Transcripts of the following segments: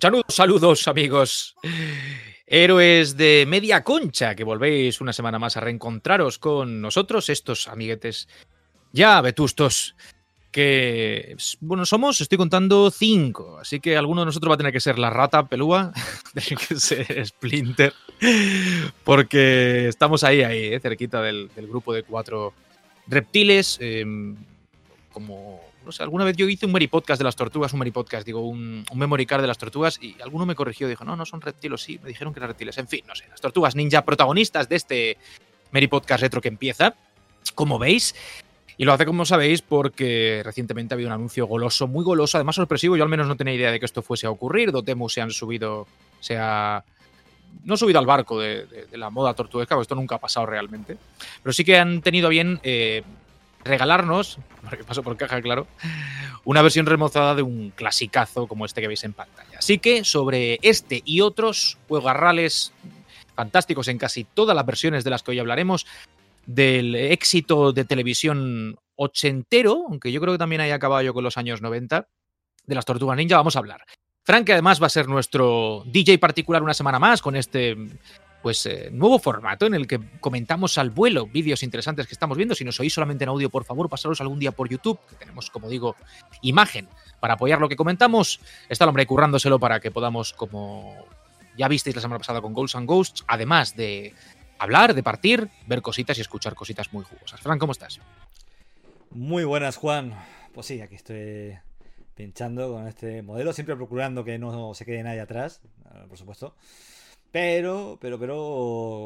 Saludos, saludos amigos. Héroes de media concha, que volvéis una semana más a reencontraros con nosotros, estos amiguetes ya vetustos, que, bueno, somos, estoy contando cinco, así que alguno de nosotros va a tener que ser la rata pelúa, tiene que ser Splinter, porque estamos ahí, ahí, eh, cerquita del, grupo de cuatro reptiles, eh, como no sé, alguna vez yo hice un Mary Podcast de las tortugas, un Mary Podcast, digo, un, un memory card de las tortugas, y alguno me corrigió, dijo, no, no son reptiles, sí, me dijeron que eran reptiles. En fin, no sé, las tortugas ninja protagonistas de este Mary Podcast retro que empieza, como veis. Y lo hace, como sabéis, porque recientemente ha habido un anuncio goloso, muy goloso, además sorpresivo. Yo al menos no tenía idea de que esto fuese a ocurrir. Dotemu se han subido, se ha no subido al barco de, la moda tortuguesca, porque esto nunca ha pasado realmente. Pero sí que han tenido bien eh, regalarnos, porque paso por caja, claro, una versión remozada de un clasicazo como este que veis en pantalla. Así que sobre este y otros juegarrales fantásticos en casi todas las versiones de las que hoy hablaremos, del éxito de televisión ochentero, aunque yo creo que también haya acabado yo con los años 90, de las Tortugas Ninja, vamos a hablar. Frank, además va a ser nuestro DJ particular una semana más con este pues eh, nuevo formato en el que comentamos al vuelo vídeos interesantes que estamos viendo. Si nos oís solamente en audio, por favor, pasaros algún día por YouTube, que tenemos, como digo, imagen para apoyar lo que comentamos. Está el hombre currándoselo para que podamos, como ya visteis la semana pasada con Ghosts and Ghosts, además de hablar, de partir, ver cositas y escuchar cositas muy jugosas. Fran, ¿cómo estás? Muy buenas, Juan. Pues sí, aquí estoy pinchando con este modelo, siempre procurando que no se quede nadie atrás, por supuesto. Pero, pero, pero,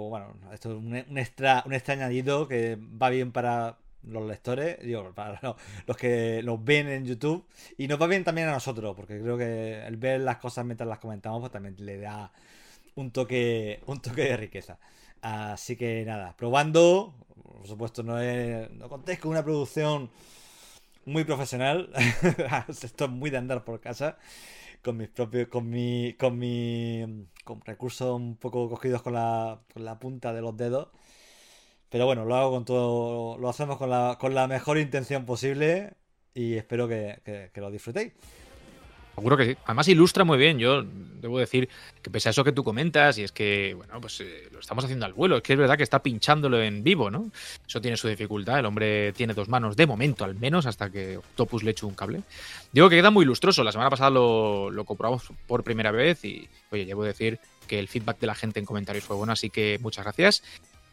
bueno, esto es un, un, extra, un extra añadido que va bien para los lectores, digo, para los, los que nos ven en YouTube y nos va bien también a nosotros, porque creo que el ver las cosas mientras las comentamos pues también le da un toque, un toque de riqueza. Así que nada, probando, por supuesto no, es, no contéis con una producción muy profesional, esto es muy de andar por casa con mis propios, con mi, con mi, con recursos un poco cogidos con la, con la punta de los dedos. Pero bueno, lo hago con todo, lo hacemos con la, con la mejor intención posible y espero que, que, que lo disfrutéis. Seguro que sí. Además ilustra muy bien. Yo debo decir que pese a eso que tú comentas, y es que, bueno, pues eh, lo estamos haciendo al vuelo, es que es verdad que está pinchándolo en vivo, ¿no? Eso tiene su dificultad. El hombre tiene dos manos de momento, al menos, hasta que Octopus le eche un cable. Digo que queda muy lustroso. La semana pasada lo, comprobamos por primera vez y, oye, debo decir que el feedback de la gente en comentarios fue bueno, así que muchas gracias.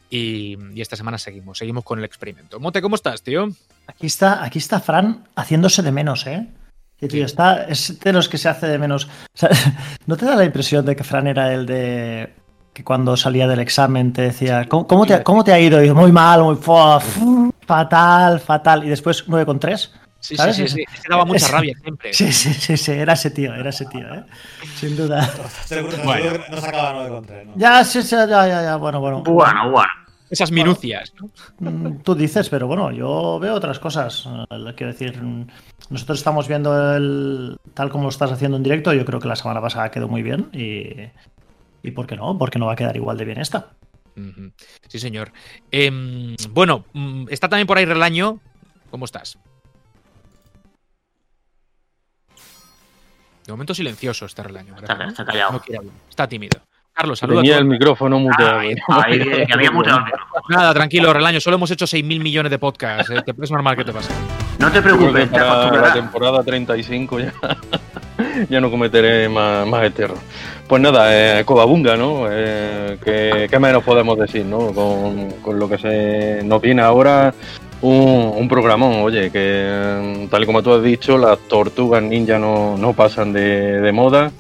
Y, y, esta semana seguimos, seguimos con el experimento. Mote, ¿cómo estás, tío? Aquí está, aquí está Fran haciéndose de menos, ¿eh? Y tío, está, es de los que se hace de menos. O sea, ¿No te da la impresión de que Fran era el de que cuando salía del examen te decía, ¿cómo, cómo, te, cómo te, ha ido? Y muy mal, muy fatal, fatal. Y después 9,3. Sí, ¿sabes? sí, sí, sí. Es que daba mucha rabia siempre. Sí, sí, sí, sí, era ese tío, era ese tío, ¿eh? Sin duda. Seguro, bueno. no sacaba 9,3. ¿no? Ya, sí, sí, ya, ya, ya, bueno, bueno. Bueno, bueno. Esas minucias. ¿no? Tú dices, pero bueno, yo veo otras cosas. Quiero decir, nosotros estamos viendo el tal como lo estás haciendo en directo. Yo creo que la semana pasada quedó muy bien. Y, y ¿por qué no? Porque no va a quedar igual de bien esta. Sí, señor. Eh, bueno, está también por ahí Relaño. ¿Cómo estás? De momento silencioso este Relaño. Está, está callado. No está tímido. Carlos, saludos. Tenía el micrófono muteado. Ahí, ahí, que había muteado el micrófono. Nada, tranquilo, Relaño. Solo hemos hecho 6.000 millones de podcasts. ¿eh? Es normal que te pase. No te preocupes, te para la temporada 35 ya, ya no cometeré más, más error. Pues nada, eh, Cobabunga, ¿no? Eh, ¿qué, ¿qué, menos podemos decir, ¿no? Con, con, lo que se nos viene ahora, un, un, programón, oye, que tal y como tú has dicho, las tortugas ninja no, no pasan de, de moda.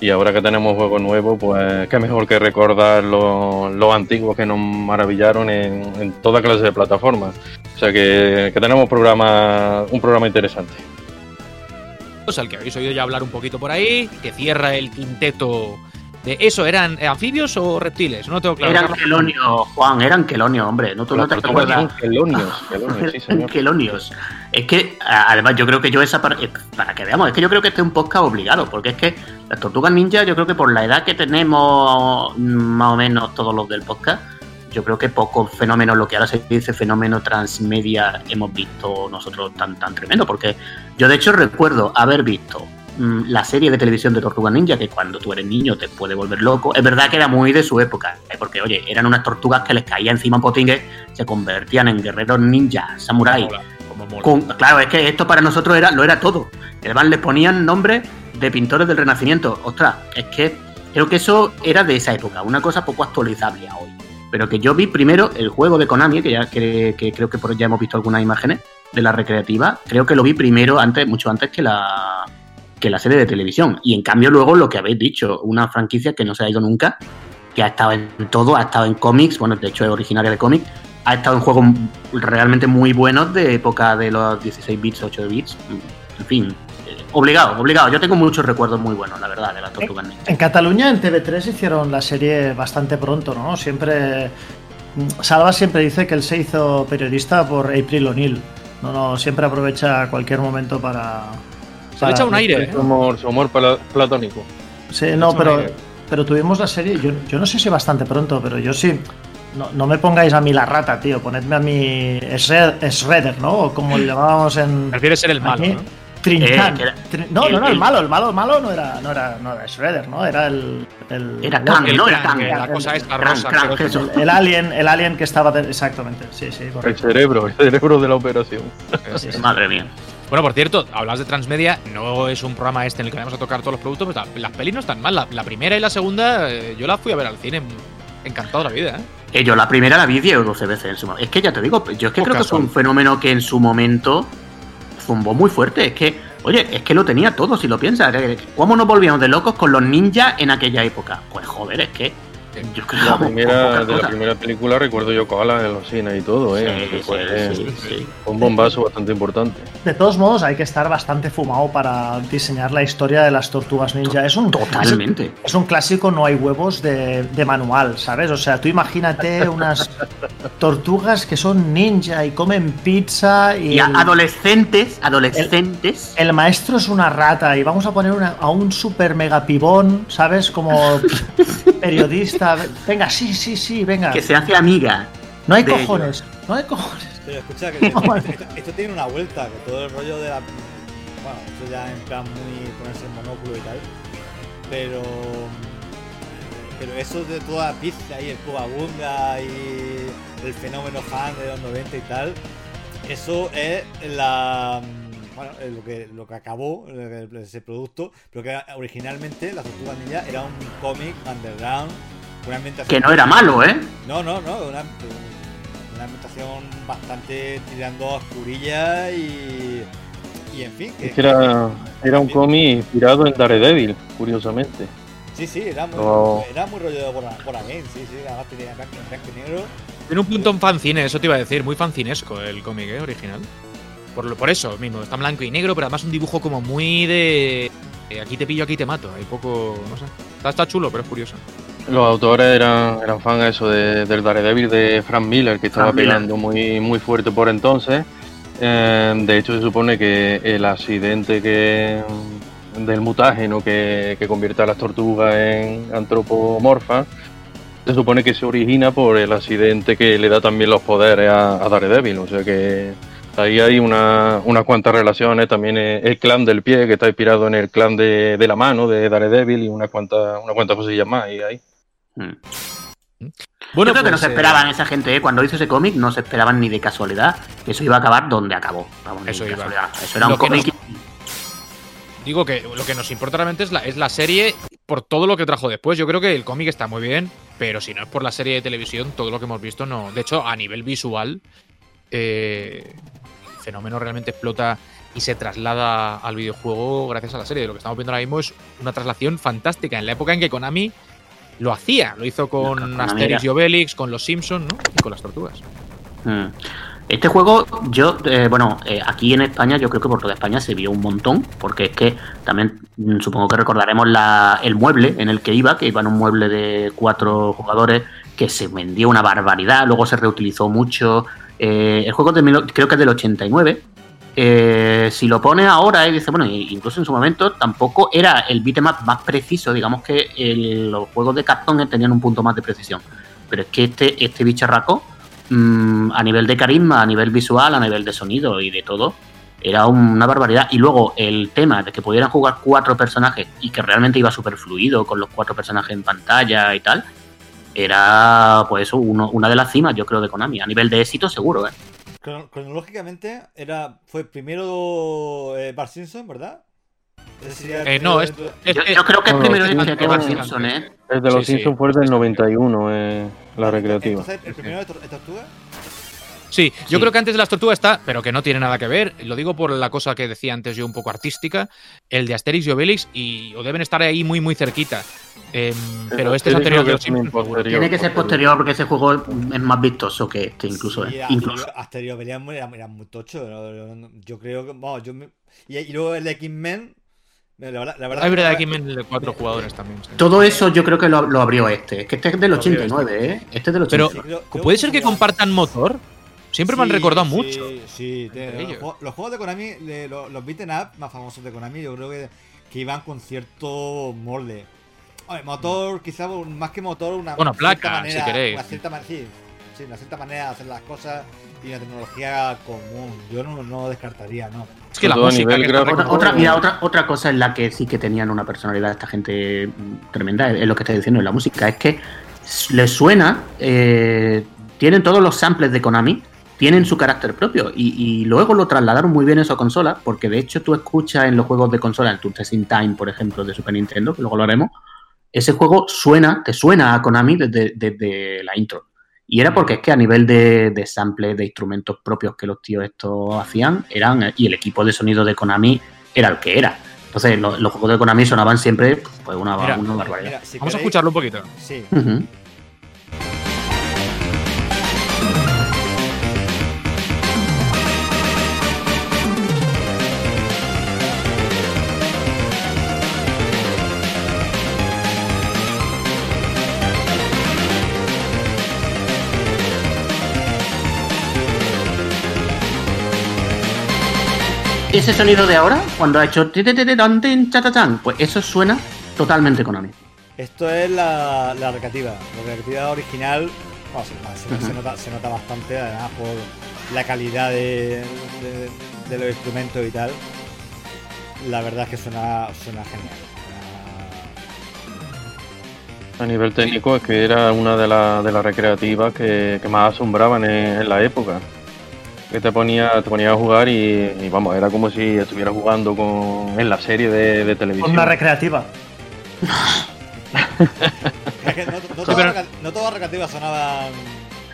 Y ahora que tenemos juegos nuevos, pues qué mejor que recordar los lo antiguos que nos maravillaron en, en, toda clase de plataformas. O sea que, que tenemos programa, un programa interesante. Pues al que habéis oído ya hablar un poquito por ahí, que cierra el quinteto de eso, ¿eran anfibios o reptiles? No tengo claro. Eran quelonios, Juan, eran quelonios, hombre. No, tú no te acuerdas. Quelonios, quelonios, sí, señor. quelonios. Es que, además, yo creo que yo esa parte. Para que veamos, es que yo creo que este es un podcast obligado, porque es que las tortugas ninja, yo creo que por la edad que tenemos, más o menos todos los del podcast, yo creo que pocos fenómenos, lo que ahora se dice fenómeno transmedia, hemos visto nosotros tan, tan tremendo, porque yo de hecho recuerdo haber visto mm, la serie de televisión de Tortugas Ninja, que cuando tú eres niño te puede volver loco. Es verdad que era muy de su época, ¿eh? porque oye, eran unas tortugas que les caía encima un potingue, se convertían en guerreros ninja, samurái. Mola, como mola. Claro, es que esto para nosotros era, lo era todo. Además, les ponían nombres de pintores del Renacimiento. Ostras, es que creo que eso era de esa época, una cosa poco actualizable hoy. Pero que yo vi primero el juego de Konami, que ya que creo que por ya hemos visto algunas imágenes de la recreativa, creo que lo vi primero, antes, mucho antes que la que la serie de televisión. Y en cambio, luego lo que habéis dicho, una franquicia que no se ha ido nunca, que ha estado en todo, ha estado en cómics, bueno, de hecho es originaria de cómics, ha estado en juegos realmente muy buenos de época de los 16 bits, 8 bits, en fin, eh, obligado, obligado. Yo tengo muchos recuerdos muy buenos, la verdad, de las Tortugas Ninja. En Cataluña, en TV3, hicieron la serie bastante pronto, ¿no? Siempre. Salva siempre dice que él se hizo periodista por April O'Neil. No, no, siempre aprovecha cualquier momento para. Se le echa un aire, ¿eh? Su amor, su amor pla- platónico. Sí, no, pero, pero tuvimos la serie. Yo, yo no sé si bastante pronto, pero yo sí. No, no me pongáis a mí la rata, tío. Ponedme a mí Shred- Shredder, ¿no? O como le llamábamos en. Prefieres ser el malo, aquí. ¿no? Trinchan. Eh, Trin- no, el- no, no, el el- malo, el malo, el malo no era, no era, no era Shredder, ¿no? Era el. el Era el- Kang, El no era Kang. La cosa esta rosa. Eso. El, el alien, el alien que estaba de- exactamente, sí, sí, El correcto. cerebro, el cerebro de la operación. Sí, sí. Madre mía. Bueno, por cierto, hablas de Transmedia, no es un programa este en el que vamos a tocar todos los productos, pero la- las pelis no están mal. La, la primera y la segunda, eh, yo las fui a ver al cine, encantado de la vida, ¿eh? Eh, yo la primera la vi 10 o 12 veces en su momento. Es que ya te digo, yo es que Poca creo que fue un fenómeno que en su momento zumbó muy fuerte. Es que, oye, es que lo tenía todo, si lo piensas. Eh, ¿Cómo nos volvíamos de locos con los ninjas en aquella época? Pues joder, es que yo creo La que primera, de la primera película recuerdo yo Koala en los cines y todo, ¿eh? Sí, Que fue sí, sí, sí. un bombazo bastante importante. De todos modos, hay que estar bastante fumado para diseñar la historia de las tortugas ninja. Es un, Totalmente. Es un clásico, no hay huevos de, de manual, ¿sabes? O sea, tú imagínate unas tortugas que son ninja y comen pizza y. Y el- adolescentes, adolescentes. El maestro es una rata y vamos a poner una- a un super mega pibón, ¿sabes? Como periodista. Venga, sí, sí, sí, venga. que se hace amiga. No hay cojones, no hay cojones. Pero escucha, que esto, esto- esto tiene una vuelta, que todo el rollo de la. Bueno, esto ya en plan muy ponerse el monóculo y tal. Pero. Pero eso de toda la pizza y el Cubabunga y el fenómeno fan de los 90 y tal, eso es la. Bueno, es lo que, lo que acabó ese producto, pero que originalmente la Tortuga Ninja era un cómic underground, una ambientación Que no era malo, ¿eh? no, no, no, una, una ambientación bastante tirando a oscurilla y, y en fin. Es que era, era un cómic inspirado en Daredevil, curiosamente. Sí, sí, era muy, No. era muy rollo de Bora, Bora Game, sí, sí, además tenía blanco, blanco y negro. Tiene un punto en fancine, eso te iba a decir, muy fancinesco el cómic, ¿eh? Original. Por, lo- por eso mismo, está en blanco y negro, pero además un dibujo como muy de. eh, aquí te pillo, aquí te mato. Hay poco. No sé. Está, está chulo, pero es curioso. Los autores eran, eran fan eso de, del Daredevil de Frank Miller, que estaba pegando muy, muy fuerte por entonces. Eh, de hecho, se supone que el accidente que del mutágeno que, que convierte a las tortugas en antropomorfas se supone que se origina por el accidente que le da también los poderes a, a Daredevil. O sea que ahí hay una, unas cuantas relaciones. También el clan del pie, que está inspirado en el clan de, de la mano de Daredevil, y unas cuantas, cuantas cosillas más. Y ahí. Mm. Bueno, Yo creo que no pues, se eh, esperaban esa gente, ¿eh? Cuando hizo ese cómic, no se esperaban ni de casualidad que eso iba a acabar donde acabó. Vamos, Eso iba. Eso era Lo un que cómic. Digo que lo que nos importa realmente es la, es la serie por todo lo que trajo después. Yo creo que el cómic está muy bien, pero si no es por la serie de televisión, todo lo que hemos visto no. De hecho, a nivel visual, eh, el fenómeno realmente explota y se traslada al videojuego gracias a la serie. Lo que estamos viendo ahora mismo es una traslación fantástica en la época en que Konami lo hacía. Lo hizo con Asterix y Obelix, con los Simpsons, ¿no? Y con las tortugas. Mm. Este juego, yo, eh, bueno, eh, aquí en España, yo creo que por toda España se vio un montón, porque es que también mm, supongo que recordaremos la, el mueble en el que iba, que iba en un mueble de cuatro jugadores, que se vendió una barbaridad, luego se reutilizó mucho. Eh, el juego de creo que es del 89. Eh, si lo pone ahora y dice, bueno, incluso en su momento tampoco era el beatmap más preciso, digamos que el- los juegos de cartón tenían un punto más de precisión. Pero es que este, este bicharraco mm, a nivel de carisma, a nivel visual, a nivel de sonido y de todo, era una barbaridad. Y luego el tema de que pudieran jugar cuatro personajes y que realmente iba súper fluido con los cuatro personajes en pantalla y tal, era pues eso, uno, una de las cimas, yo creo, de Konami. A nivel de éxito, seguro, ¿eh? Crono- Cronológicamente, era, fue primero eh, Bart Simpson, ¿verdad? El Eh, no, es- dentro- Yo, yo creo que es no, primero sí, este antes que de Bart Simpson, ¿eh? El de los Sí, sí. Simpsons fue del 91, eh, la recreativa. Entonces, el primero de Tortuga. Sí, yo Sí. creo que antes de las tortugas está, pero que no tiene nada que ver. Lo digo por la cosa que decía antes yo un poco artística, el de Asterix y Obelix, y o deben estar ahí muy, muy cerquita. Em, pero este es Asterix anterior que seguro. posterior. Tiene que ser posterior porque ese juego es más vistoso que este, incluso, Sí, ¿eh? Incluso. Asterio Belial era, era muy tocho. Yo creo que. Vamos, yo me- y, y luego el de X-Men. La verdad, la verdad Hay verdad que- aquí men de cuatro jugadores también. sí. Todo eso yo creo que lo, lo abrió este. Es que este es del Lo abrió 89, ¿eh? Este es del Pero- 89. Sí, creo- creo ¿Puede ser que compartan motor? Siempre me han recordado sí, mucho. Sí, los, juegos- los juegos de Konami, de los, los beaten up más famosos de Konami, yo creo que, que iban con cierto molde. Oye, motor, quizá un- más que motor, una Bueno, placa, manera, si queréis. Una cierta, sí, sí, una cierta manera de hacer las cosas y una tecnología común. Yo no, no descartaría, ¿no? Es que la música que. Otra, otra- mira, otra, otra cosa en la que sí que tenían una personalidad esta gente mm, tremenda, es lo que está diciendo en la música, es que les suena, eh, tienen todos los samples de Konami, tienen su carácter propio y, y luego lo trasladaron muy bien eso a consola, porque de hecho tú escuchas en los juegos de consola, el Turtles in Time, por ejemplo, de Super Nintendo, que luego lo haremos, ese juego suena, te suena a Konami desde, desde la intro. Y era porque es que a nivel de, de sample, de instrumentos propios que los tíos estos hacían, eran, y el equipo de sonido de Konami era el que era. Entonces, lo- los juegos de Konami sonaban siempre pues una, Mira, una barbaridad. Mira, si Vamos a escucharlo un poquito. Sí. Ese sonido de ahora, cuando ha hecho ti, ti, ti, ti, tan, tin, cha, cha, chan, pues eso suena totalmente Konami. Esto es la, la recreativa. La recreativa original bueno, se, se- se nota, se nota bastante, además por la calidad de, de- de los instrumentos y tal. La verdad es que suena, suena genial. A nivel técnico es que era una de, la- de las recreativas que, que más asombraban en, en la época. Que te ponía, te ponía a jugar y, y vamos, era como si estuviera jugando con, en la serie de, de televisión. Una recreativa. Es que no, no todas no todas las recreativas sonaban.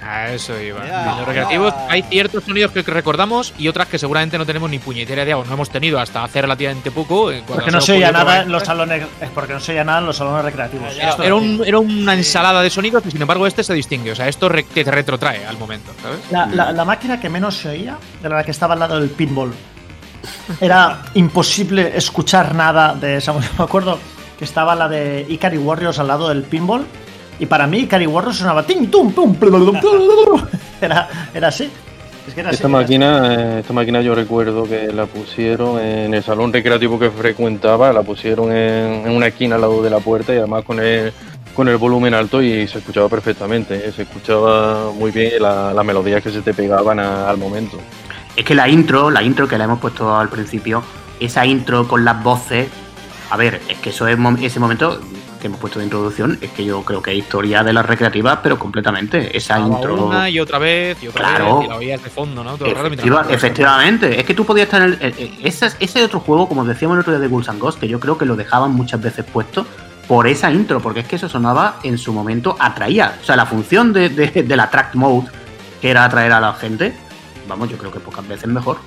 A eso iba. Los recreativos hay ciertos sonidos que recordamos y otras que seguramente no tenemos ni puñetera idea o no hemos tenido hasta hace relativamente poco. eh, Porque no se oía nada en los salones. Es porque no se oía nada en los salones recreativos. Era, un- era una ensalada de sonidos y sin embargo este se distingue. O sea, esto re- te retrotrae al momento, ¿sabes? La, la- la máquina que menos se oía, de la que estaba al lado del pinball, era imposible escuchar nada de esa música. Me acuerdo que estaba la de Ikari Warriors al lado del pinball. Y para mí Ikari Warriors sonaba ting, tum, pum, plum, plum, plum. Era, era así. Es que era así, Esta así. máquina, eh, esta máquina yo recuerdo que la pusieron en el salón recreativo que frecuentaba, la pusieron en, en una esquina al lado de la puerta y además con el, con el volumen alto y se escuchaba perfectamente, eh, se escuchaba muy bien la- las melodías que se te pegaban a- al momento. Es que la intro, la intro que le hemos puesto al principio, esa intro con las voces, a ver, es que eso es mom- ese momento que hemos puesto de introducción, es que yo creo que es historia de las recreativas, pero completamente. Esa intro. Una y otra vez y otra Claro. vez y la oías de fondo, ¿no? Todo rato efectivamente, es que tú podías estar en el, eh, eh, ese, ese otro juego, como decíamos el otro día de Ghouls and Ghosts, que yo creo que lo dejaban muchas veces puesto por esa intro, porque es que eso sonaba en su momento, atraía. O sea, la función de, de, de la track mode, que era atraer a la gente, vamos, yo creo que pocas veces mejor.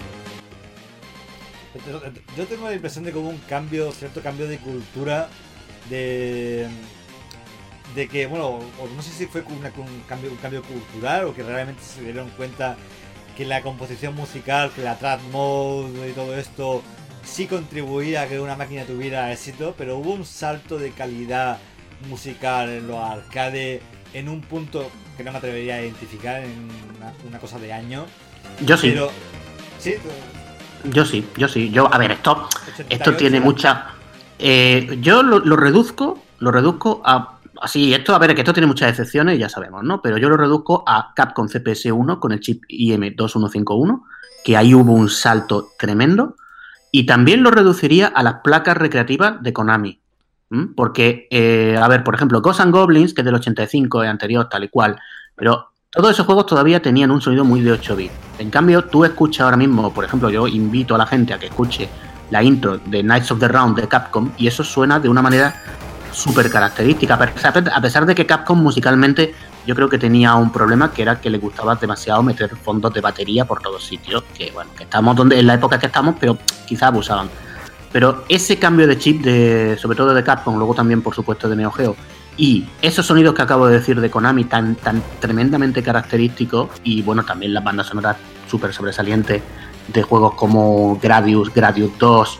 Yo- Yo tengo la impresión de que hubo un cambio, cierto cambio de cultura, de, de que, bueno, no sé si fue una- un, cambio, un cambio cultural o que realmente se dieron cuenta que la composición musical, que la track mode y todo esto sí contribuía a que una máquina tuviera éxito, pero hubo un salto de calidad musical en los arcades en un punto que no me atrevería a identificar en una, una cosa de año. Yo sí, Pero, sí, yo sí, yo sí. Yo, a ver, esto, 88, esto tiene mucha. Eh, yo lo, reduzco, lo reduzco a, Así, esto, a ver, que esto tiene muchas excepciones, ya sabemos, ¿no? Pero yo lo reduzco a Capcom CPS1 con el chip IM2151, que ahí hubo un salto tremendo. Y también lo reduciría a las placas recreativas de Konami. Porque, eh, a ver, por ejemplo, Ghosts Goblins, que es del 85, es anterior, tal y cual. Pero todos esos juegos todavía tenían un sonido muy de 8 bits. En cambio, tú escuchas ahora mismo, por ejemplo, yo invito a la gente a que escuche la intro de Knights of the Round de Capcom y eso suena de una manera súper característica. A pesar- de que Capcom musicalmente yo creo que tenía un problema que era que le gustaba demasiado meter fondos de batería por todos sitios. Que bueno, que estamos donde, en la época que estamos, pero quizá abusaban. Pero ese cambio de chip, de, sobre todo de Capcom, luego también por supuesto de Neo Geo, y esos sonidos que acabo de decir de Konami tan, tan tremendamente característicos, y bueno, también las bandas sonoras súper sobresalientes de juegos como Gradius, Gradius 2,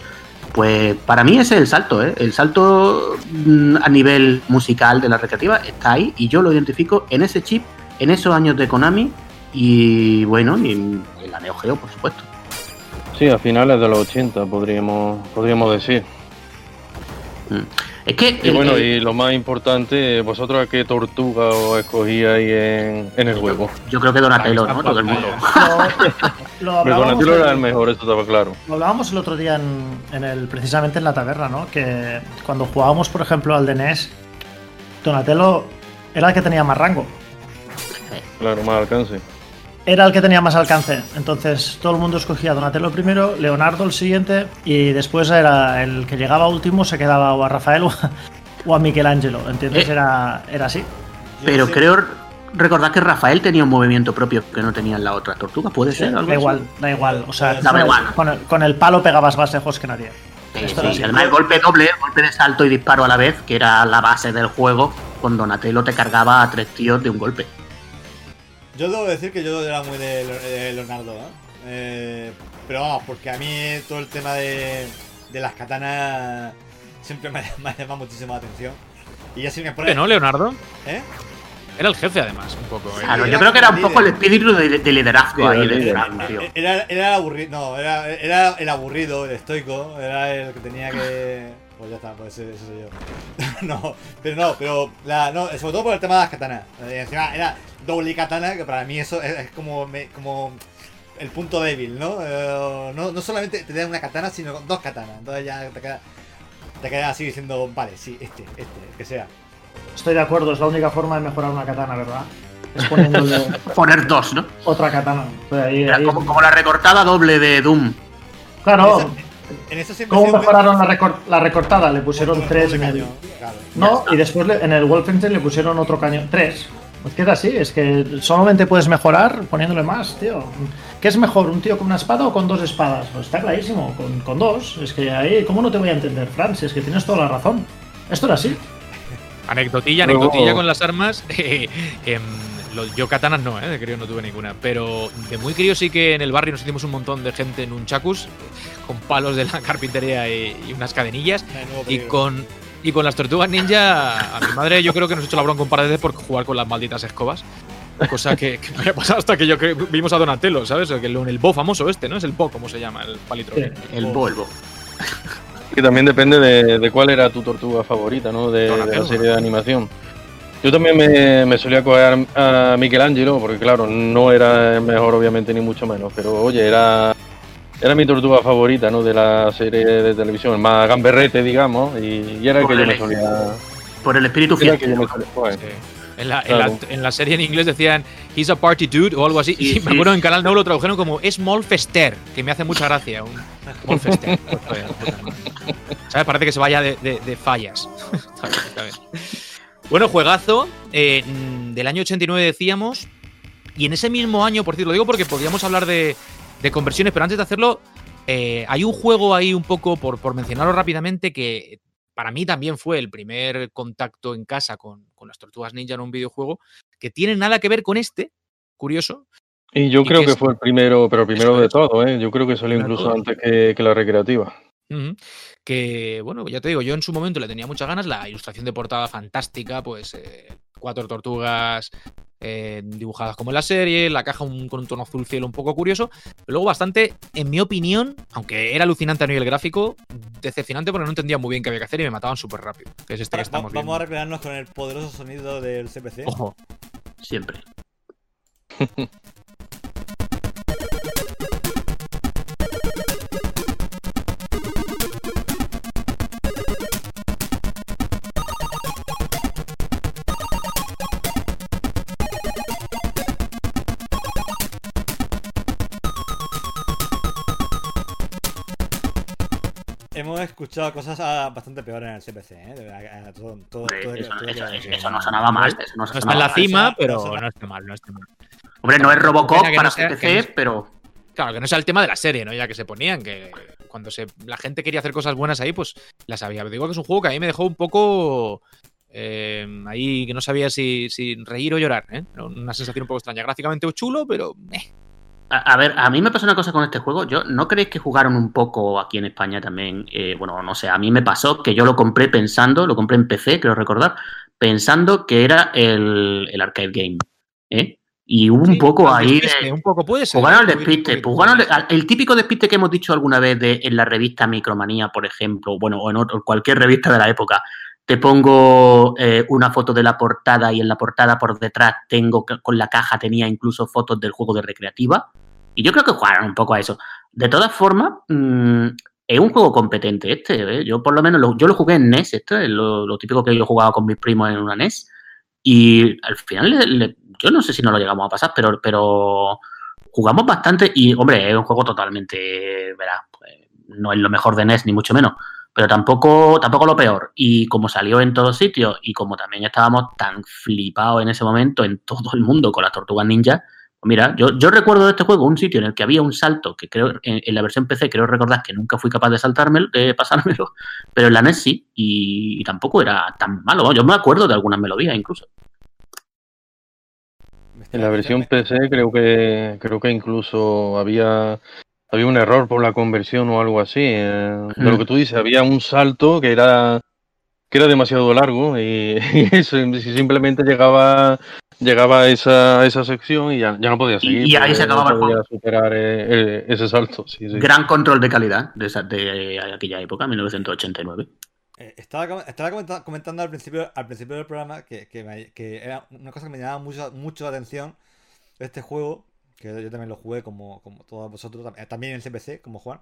pues para mí ese es el salto, ¿eh? El salto mm, a nivel musical de la recreativa está ahí y yo lo identifico en ese chip, en esos años de Konami y bueno, y en, la Neo Geo, por supuesto. Sí, a finales de los 80 podríamos, podríamos decir. Es que Y bueno, eh, y lo más importante, ¿vosotros a qué tortuga os escogíais en, en el juego? yo creo que Donatello, ¿no? Todo el mundo. Lo, Donatello era el, el mejor, eso estaba claro. lo hablábamos el otro día en, en el, precisamente en la taberna, ¿no? Que cuando jugábamos, por ejemplo, al de NES, Donatello era el que tenía más rango. Claro, más alcance. Era el que tenía más alcance. Entonces todo el mundo escogía a Donatello primero, Leonardo el siguiente, y después era el que llegaba último, se quedaba o a Rafael o a, Michelangelo. ¿Entiendes? Eh. Era, era así. Pero creo recordar que Rafael tenía un movimiento propio que no tenían las otras tortugas, ¿puede ser? algo Da así? igual, da igual. O sea, igual. Con, el, con el palo pegabas más lejos que nadie. Sí, sí. Además, el golpe doble, el golpe de salto y disparo a la vez, que era la base del juego, con Donatello te cargaba a tres tíos de un golpe. Yo debo decir que yo era muy de, de Leonardo, ¿eh? Eh, pero vamos, porque a mí todo el tema de, de las katanas siempre me, me ha llamado muchísimo la atención. Y ya si me pone. ¿Que no, Leonardo? ¿Eh? Era el jefe, además, un poco. ¿eh? Claro, yo creo que era un líder. poco el espíritu de, de liderazgo Sí, ahí era de líder. Tío. Era, era el aburrido, no, era, era el aburrido, el estoico, era el que tenía que. Pues ya está, pues ese, ese soy yo. no, pero no, pero la, no, sobre todo por el tema de las katanas. Eh, encima era doble katana, que para mí eso es, es como, me- como el punto débil, ¿no? Eh, ¿no? No solamente te dan una katana, sino dos katanas. Entonces ya te quedas te quedas así diciendo, vale, sí, este, este, el que sea. Estoy de acuerdo, es la única forma de mejorar una katana, ¿verdad? Es poniéndole Poner dos, ¿no? otra katana. Ahí- como, como la recortada doble de Doom. Claro, En ¿cómo mejoraron la, recor- la recortada? Le pusieron tres en el... claro. No, y después le- en el Wolfenstein le pusieron otro cañón. Tres. Pues que es así, es que solamente puedes mejorar poniéndole más, tío. ¿Qué es mejor, un tío con una espada o con dos espadas? Pues está clarísimo, con, con dos. Es que ahí, ¿cómo no te voy a entender, Francis? Es que tienes toda la razón. Esto era así. Anecdotilla, Luego- anecdotilla con las armas. eh, em, yo katanas no, ¿eh? De crío no tuve ninguna. Pero de muy crío sí que en el barrio nos hicimos un montón de gente en un chacus con palos de la carpintería y, y unas cadenillas. Y con, y con las tortugas ninja, a mi madre yo creo que nos ha hecho la bronca un par de veces por jugar con las malditas escobas. Cosa que, que no había pasado hasta que yo vimos a Donatello, ¿sabes? Que el, el Bo famoso este, ¿no? Es el Bo, como se llama, el palitro. Sí. El Volvo. Y también depende de, de cuál era tu tortuga favorita, ¿no? De, de la serie de animación. Yo también me, me solía coger a Michelangelo, porque claro, no era el mejor obviamente ni mucho menos, pero oye, era, era mi tortuga favorita, ¿no? De la serie de televisión, el más gamberrete, digamos, y, y era el que yo me solía... Por el espíritu que fiel. yo me solía coger. Sí. En la, en, la, Claro. en la serie en inglés decían He's a party dude o algo así. Sí, y me sí. acuerdo en Canal No lo tradujeron como Small Fester, que me hace mucha gracia. Un Small Fester. Pues, madre. ¿Sabes? Parece que se vaya de, de- de fallas. Está bien, está bien. Bueno, juegazo. eh, mm, del año 89 decíamos. Y en ese mismo año, por cierto, lo digo porque podríamos hablar de, de conversiones, pero antes de hacerlo, eh, hay un juego ahí un poco, por, por mencionarlo rápidamente, que para mí también fue el primer contacto en casa con, con las tortugas ninja en un videojuego, que tiene nada que ver con este, curioso. Y yo ¿Y creo que es? fue el primero, pero primero de todo, ¿eh? Yo creo que salió incluso todo. antes que, que la recreativa. Que, bueno, ya te digo, yo en su momento le tenía muchas ganas, la ilustración de portada fantástica, pues eh, cuatro tortugas eh, dibujadas como en la serie, la caja un- con un tono azul cielo un poco curioso, pero luego bastante, en mi opinión, aunque era alucinante a nivel gráfico, decepcionante porque no entendía muy bien qué había que hacer y me mataban súper rápido, que es este que Va- estamos vamos viendo. a recrearnos con el poderoso sonido del CPC. Ojo, Siempre. Hemos escuchado cosas ah, bastante peores en el CPC, ¿eh? De verdad, todo, todo- Hombre, todo- eso, no sonaba mal. Eso no, no está en sonaba la cima, pero no está mal, no está mal. Hombre, no es Robocop para no sea- CPC, no- pero Claro, que no sea el tema de la serie, ¿no? Ya que se ponían, que cuando se, la gente quería hacer cosas buenas ahí, pues las había. Pero digo que es un juego que a mí me dejó un poco eh, ahí que no sabía si, si reír o llorar, ¿eh? Era Una sensación un poco extraña. Gráficamente chulo, pero eh, A, a ver, a mí me pasó una cosa con este juego. Yo ¿No creéis que jugaron un poco aquí en España también? Eh, bueno, no sé, a mí me pasó que yo lo compré pensando, lo compré en PC, creo recordar, pensando que era el, el arcade game. ¿eh? Y hubo un poco al ahí despiste, de... un poco puede ser. Jugaron al Un poquito, despiste, pues jugaron al- el típico despiste que hemos dicho alguna vez de, en la revista Micromanía, por ejemplo, bueno, o en otro- cualquier revista de la época. Te pongo eh, una foto de la portada y en la portada por detrás tengo, con la caja tenía incluso fotos del juego de recreativa. Y yo creo que jugaron un poco a eso. De todas formas, mm, es un juego competente este. ¿eh? Yo por lo menos lo, yo lo jugué en NES, este es lo, lo típico que yo jugaba con mis primos en una NES. Y al final, le- yo no sé si no lo llegamos a pasar, pero, pero jugamos bastante y, hombre, es un juego totalmente, verás, pues, no es lo mejor de NES, ni mucho menos, pero tampoco, tampoco lo peor. Y como salió en todos sitios y como también estábamos tan flipados en ese momento en todo el mundo con las tortugas ninja, pues mira, yo, yo recuerdo de este juego un sitio en el que había un salto que creo, en, la versión PC creo recordar que nunca fui capaz de saltármelo, de pasármelo, pero en la NES sí, y, y tampoco era tan malo. Yo me acuerdo de algunas melodías incluso. En la versión PC creo que creo que incluso había había un error por la conversión o algo así. eh, De lo que tú dices, había un salto que era que era demasiado largo y, y eso, si simplemente llegaba llegaba a esa, a esa sección y ya, ya no podía seguir. y ahí se acababa el no podía juego. superar eh, eh, ese salto. Sí, sí. Gran control de calidad de, esa- de aquella época, 1989. Eh, estaba estaba comenta- comentando al principio, al principio del programa que, que, me- que era una cosa que me llamaba mucho, mucho la atención de este juego, que yo también lo jugué como, como todos vosotros, tam- también en CPC, como Juan.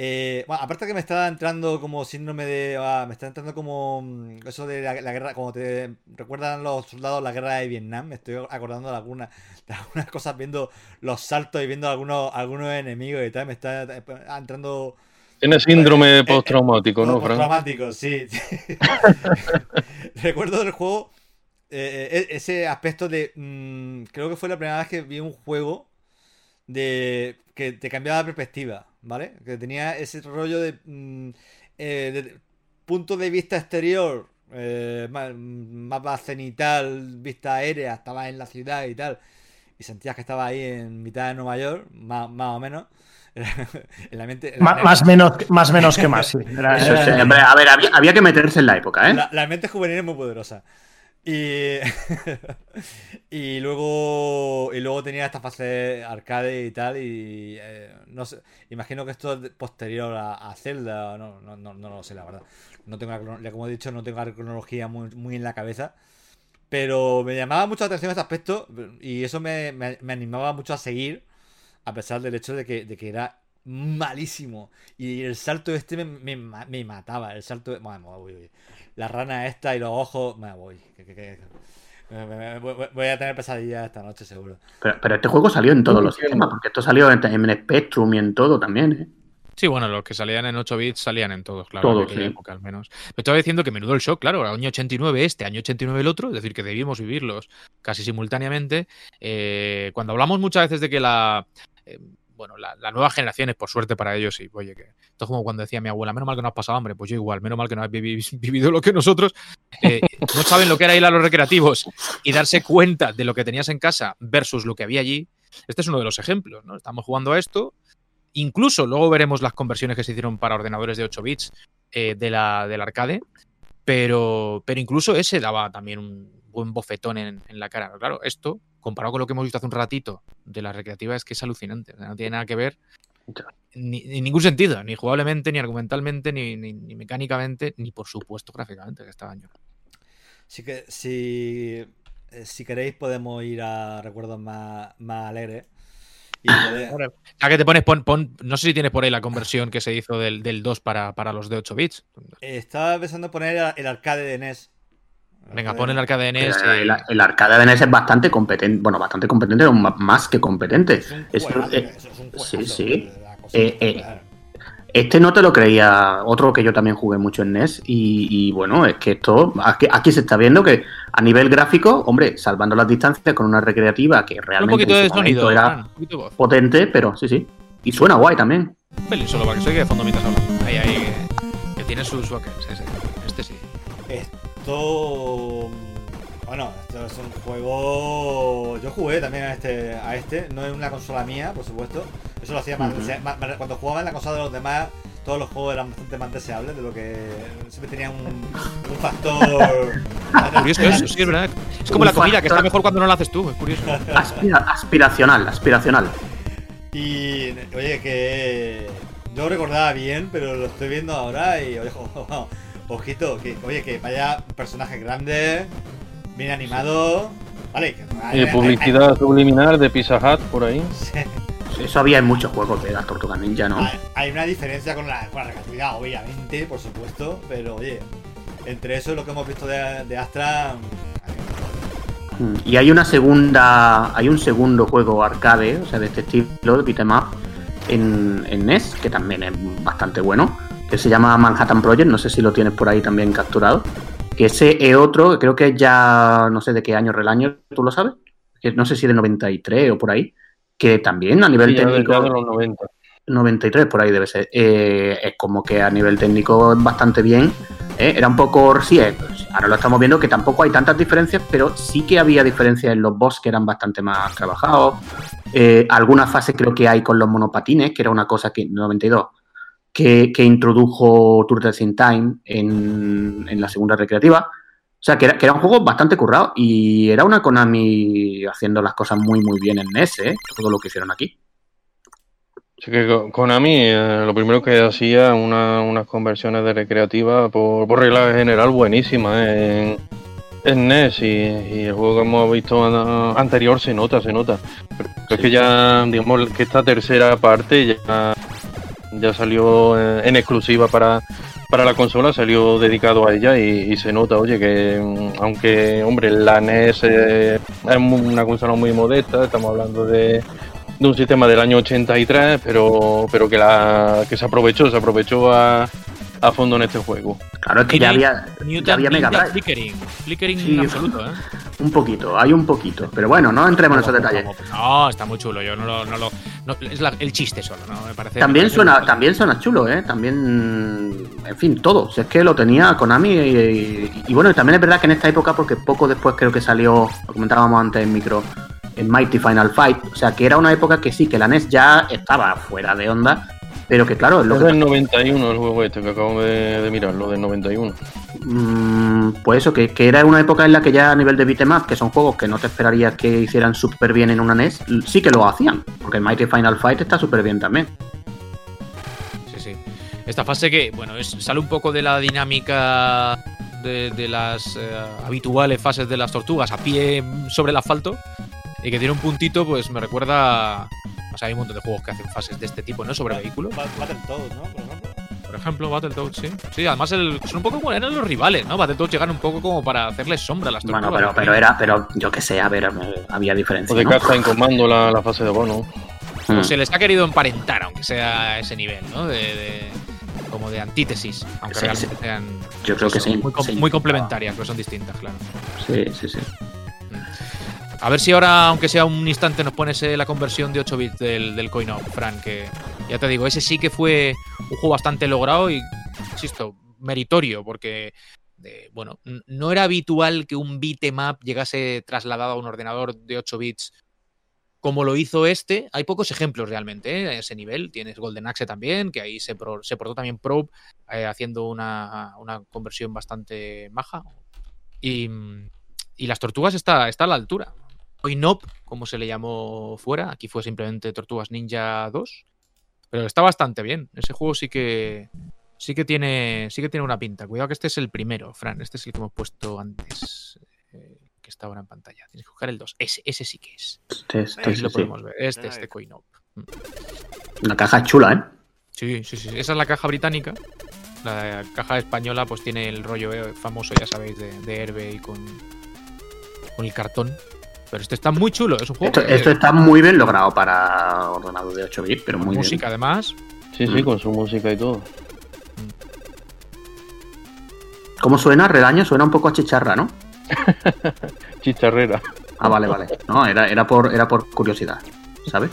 Eh, bueno, aparte que me está entrando como síndrome de... ah, me está entrando como mm, eso de la, la guerra, como te recuerdan los soldados la guerra de Vietnam, me estoy acordando de algunas, de algunas cosas viendo los saltos y viendo algunos, algunos enemigos y tal, me está eh, entrando... Tiene síndrome Eh, eh, postraumático, ¿no, Todo Fran? postraumático, sí. Recuerdo del juego eh, eh, ese aspecto de. mm, creo que fue la primera vez que vi un juego de que te cambiaba la perspectiva, ¿vale? Que tenía ese rollo de, mm, eh, de punto de vista exterior, eh, ma- mapa cenital, vista aérea, estabas en la ciudad y tal, y sentías que estabas ahí en mitad de Nueva York, más, más o menos. en la mente, en la- Ma- Más menos, más menos que más, sí. Era- era- a ver, había, había que meterse en la época, ¿eh? La, la mente juvenil es muy poderosa. Y, y luego y luego tenía esta fase arcade y tal y eh, no sé, imagino que esto es posterior a, Zelda, no, no, no, no lo sé la verdad. No tengo la como he dicho, no tengo la cronología muy, muy en la cabeza. Pero me llamaba mucho la atención este aspecto y eso me, me- me animaba mucho a seguir, a pesar del hecho de que, de que era malísimo. Y el salto este me, me ma- me mataba. El salto. de- Bueno, voy, voy. La rana esta y los ojos. Me voy. que- que- que- voy a tener pesadillas esta noche, seguro. Pero, pero este juego salió en todos los sistemas, porque esto salió en, en Spectrum y en todo también, ¿eh? Sí, bueno, los que salían en 8 bits salían en todos, claro, Todos, en aquella sí. época al menos. Me estaba diciendo que menudo el shock, claro, año 89 este, año 89 el otro, es decir, que debimos vivirlos casi simultáneamente. Eh, cuando hablamos muchas veces de que la... bueno, la, las nuevas generaciones, por suerte para ellos, y oye, que esto es como cuando decía mi abuela, menos mal que no has pasado hambre, pues yo igual, menos mal que no has vivi- vivido lo que nosotros, eh, no saben lo que era ir a los recreativos y darse cuenta de lo que tenías en casa versus lo que había allí. Este es uno de los ejemplos, ¿no? Estamos jugando a esto, Incluso luego veremos las conversiones que se hicieron para ordenadores de 8 bits eh, de la, del arcade. Pero, pero incluso ese daba también un buen bofetón en, la cara. Claro, esto, comparado con lo que hemos visto hace un ratito de la recreativa, es que es alucinante. O sea, no tiene nada que ver ni, en ningún sentido, ni jugablemente, ni argumentalmente, ni, ni- ni mecánicamente, ni por supuesto gráficamente, que está año. Así que si, eh, si queréis podemos ir a recuerdos más, más alegres. Y poder- Ya que te pones, pon, pon- no sé si tienes por ahí la conversión que se hizo del, del 2 para, para los de 8 bits. Estaba pensando en poner el arcade de NES. Venga, pon el arcade de NES. Y- el, el arcade de NES es bastante competente, bueno, bastante competente, o más que competente. Es un Es- juegazo, eh, eso es un sí, juegazo, sí. Eh, eh. Este no te lo creía, otro que yo también jugué mucho en NES, y, y bueno, es que esto, aquí, aquí se está viendo que a nivel gráfico, hombre, salvando las distancias con una recreativa que un realmente poquito en de su sonido, era un poquito potente, pero sí, sí. Y suena guay también. Un pelín solo para que se oiga de fondo mientras hablas. Ahí, ahí, que, que tiene su, su sí, sí. Esto. Bueno, esto es un juego. Yo jugué también a este. A este. No es una consola mía, por supuesto. Eso lo hacía más, más- Cuando jugaba en la consola de los demás, todos los juegos eran bastante más deseables de lo que. Siempre tenían un, un factor. Curioso eso, sí, es verdad. Es como Un la comida, que está mejor cuando no la haces tú, es curioso. Aspira- aspiracional, aspiracional. Y. Oye, que. Yo recordaba bien, pero lo estoy viendo ahora y. Oye, ojito, que, oye, que vaya personajes grandes, bien animados. Vale, que. Y publicidad subliminal de Pizza Hut por ahí. Eso había en muchos juegos de las Tortugas Ninja, ¿no? Hay, una diferencia con la, con la obviamente, por supuesto, pero oye, entre eso y lo que hemos visto de, de Astra. Mm, Y hay una segunda, hay un segundo juego arcade, o sea, de este estilo de beat'em up en, en NES, que también es bastante bueno, que se llama Manhattan Project, no sé si lo tienes por ahí también capturado. Que ese es otro, creo que es ya, no sé de qué año relaño, ¿tú lo sabes? Que no sé si de 93 o por ahí, que también a nivel Sí, técnico... de los 90. 93 por ahí debe ser. Eh, es como que a nivel técnico es bastante bien. ¿eh? Era un poco. Sí, es- ahora lo estamos viendo que tampoco hay tantas diferencias, pero sí que había diferencias en los boss que eran bastante más trabajados. Eh, algunas fases creo que hay con los monopatines, que era una cosa que 92 que, que introdujo Turtles in Time en, en la segunda recreativa. O sea, que era, que era un juego bastante currado y era una Konami haciendo las cosas muy, muy bien en NES, ¿eh? todo lo que hicieron aquí. Así que Konami eh, lo primero que hacía una, unas conversiones de recreativa por, por regla general buenísimas en, en NES y, y el juego que hemos visto an- anterior se nota, se nota. Pero es que ya, digamos, que esta tercera parte ya, ya salió eh, en exclusiva para, para la consola, salió dedicado a ella y, se nota, oye, que mm, aunque, hombre, la NES eh, es una consola muy modesta, estamos hablando de de un sistema del año 83, pero, pero que, la, que se aprovechó, se aprovechó a, a fondo en este juego. Claro, es que ya había, ya había Mega Drive. Flickering. Flickering Sí, absoluto, ¿eh? Un poquito, hay un poquito. Pero bueno, no entremos en esos detalles. No, está muy chulo. Yo no lo. No lo no- es la- el chiste solo, ¿no? Me parece. También me parece suena, también suena chulo, ¿eh? También, en fin, todo. Si es que lo tenía Konami y, y- y bueno, y también es verdad que en esta época, porque poco después creo que salió, lo comentábamos antes en micro, en Mighty Final Fight, o sea, que era una época que sí, que la NES ya estaba fuera de onda, pero que claro, es lo Es que del 91 el juego este que acabo de, de mirar, lo del 91. Mm, pues eso, que, que era una época en la que ya a nivel de beat'em up, que son juegos que no te esperarías que hicieran súper bien en una NES, sí que lo hacían, porque el Mighty Final Fight está súper bien también. Sí, sí. Esta fase que, bueno, es, sale un poco de la dinámica de, de las eh, habituales fases de las tortugas a pie sobre el asfalto y que tiene un puntito, pues me recuerda. O sea, hay un montón de juegos que hacen fases de este tipo, ¿no? Sobre vehículos. Ba- Battletoads, ¿no? Por ejemplo. Por ejemplo, Battletoads, sí. Sí, además el- son un poco como eran los rivales, ¿no? Battletoads llegan un poco como para hacerles sombra a las tortugas. Bueno, pero, pero era, pero yo qué sé, a ver, eh, había O diferencia. de ¿no? Casta en comando la, la fase de bono. O se les ha querido emparentar, aunque sea a ese nivel, ¿no? De, de- como de antítesis, aunque Sí, realmente sí. sean Yo creo que sí. muy, com- sí. muy complementarias, pero son distintas, claro. Sí, sí, sí. A ver si ahora, aunque sea un instante, nos pones eh, la conversión de 8 bits del, del coin op, Fran, que ya te digo, ese sí que fue un juego bastante logrado y, insisto, meritorio, porque, eh, bueno, no era habitual que un beat'em llegase trasladado a un ordenador de 8 bits como lo hizo este. Hay pocos ejemplos realmente ¿eh? a ese nivel. Tienes Golden Axe también, que ahí se, se portó también Probe, eh, haciendo una, una conversión bastante maja. Y, y las tortugas está, está a la altura. Oinop, como se le llamó fuera, aquí fue simplemente Tortugas Ninja 2. Pero está bastante bien. Ese juego sí que sí que tiene sí que tiene una pinta. Cuidado que este es el primero, Fran. Este es el que hemos puesto antes. eh, que está ahora en pantalla. Tienes que buscar el 2. Ese, ese sí que es. Este, este, Ahí sí, lo sí. podemos ver. Este, este Coinop. La caja chula, ¿eh? Sí, sí, sí. Esa es la caja británica. La caja española pues tiene el rollo eh, famoso, ya sabéis, de, de Herbe y con, con el cartón. Pero este está muy chulo. Es un juego Esto, que- esto está muy bien logrado para ordenador de 8 bits, pero con muy música bien. además. Sí, sí, con su música y todo. ¿Cómo suena? Redaño suena un poco a chicharra, ¿no? Chicharrera. Ah, vale, vale. No, era, era, por, era por curiosidad, ¿sabes?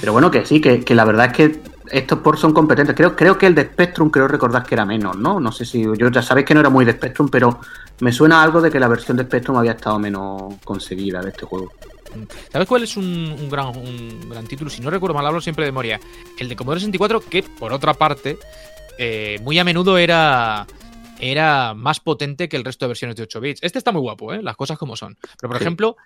Pero bueno, que sí, que, que la verdad es que estos ports son competentes. Creo, creo que el de Spectrum, creo recordar que era menos, ¿no? No sé si. Yo ya sabéis que no era muy de Spectrum, pero me suena algo de que la versión de Spectrum había estado menos conseguida de este juego. ¿Sabes cuál es un, un gran, un gran título? Si no recuerdo mal, hablo siempre de memoria. El de Commodore 64, que por otra parte, eh, muy a menudo era, era más potente que el resto de versiones de 8 bits. Este está muy guapo, ¿eh? las cosas como son. Pero por Sí. ejemplo,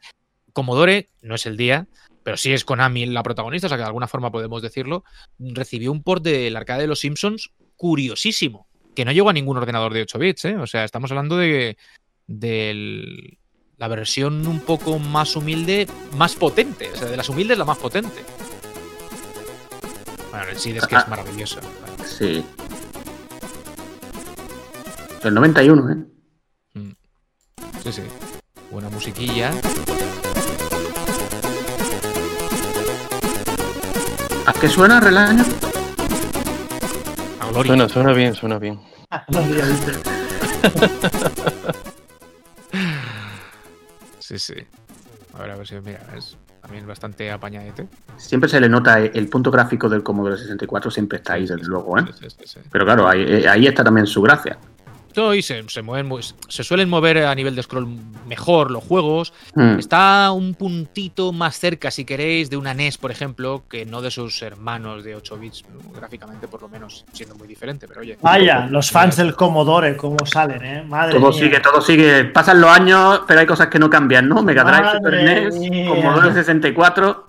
Commodore, no es el día, pero sí es Konami la protagonista, o sea que de alguna forma podemos decirlo, recibió un port del arcade de los Simpsons curiosísimo, que no llegó a ningún ordenador de 8 bits, ¿eh? O sea, estamos hablando de del- la versión un poco más humilde, más potente. O sea, de las humildes la más potente. Bueno, el SID es que es Ah. maravilloso. Sí. El 91, ¿eh? Sí, sí. Buena musiquilla. ¿A qué suena Relaño? A gloria. Suena, suena bien, suena bien. Visto. Sí, sí. A ver, a ver si, mira, es también bastante apañadete. Siempre se le nota el, punto gráfico del Commodore 64, siempre está ahí, desde luego, ¿eh? Sí, sí, sí, sí. Pero claro, ahí, eh, ahí está también su gracia. Y se, se mueven, muy- se suelen mover a nivel de scroll mejor los juegos. Hmm. Está un puntito más cerca, si queréis, de una NES, por ejemplo, que no de sus hermanos de 8 bits, gráficamente por lo menos, siendo muy diferente, pero oye. Vaya, los fans del Commodore, cómo salen, ¿eh? Madre Todo mía. sigue, todo sigue. Pasan los años, pero hay cosas que no cambian, ¿no? Mega Drive, Super NES. Commodore 64.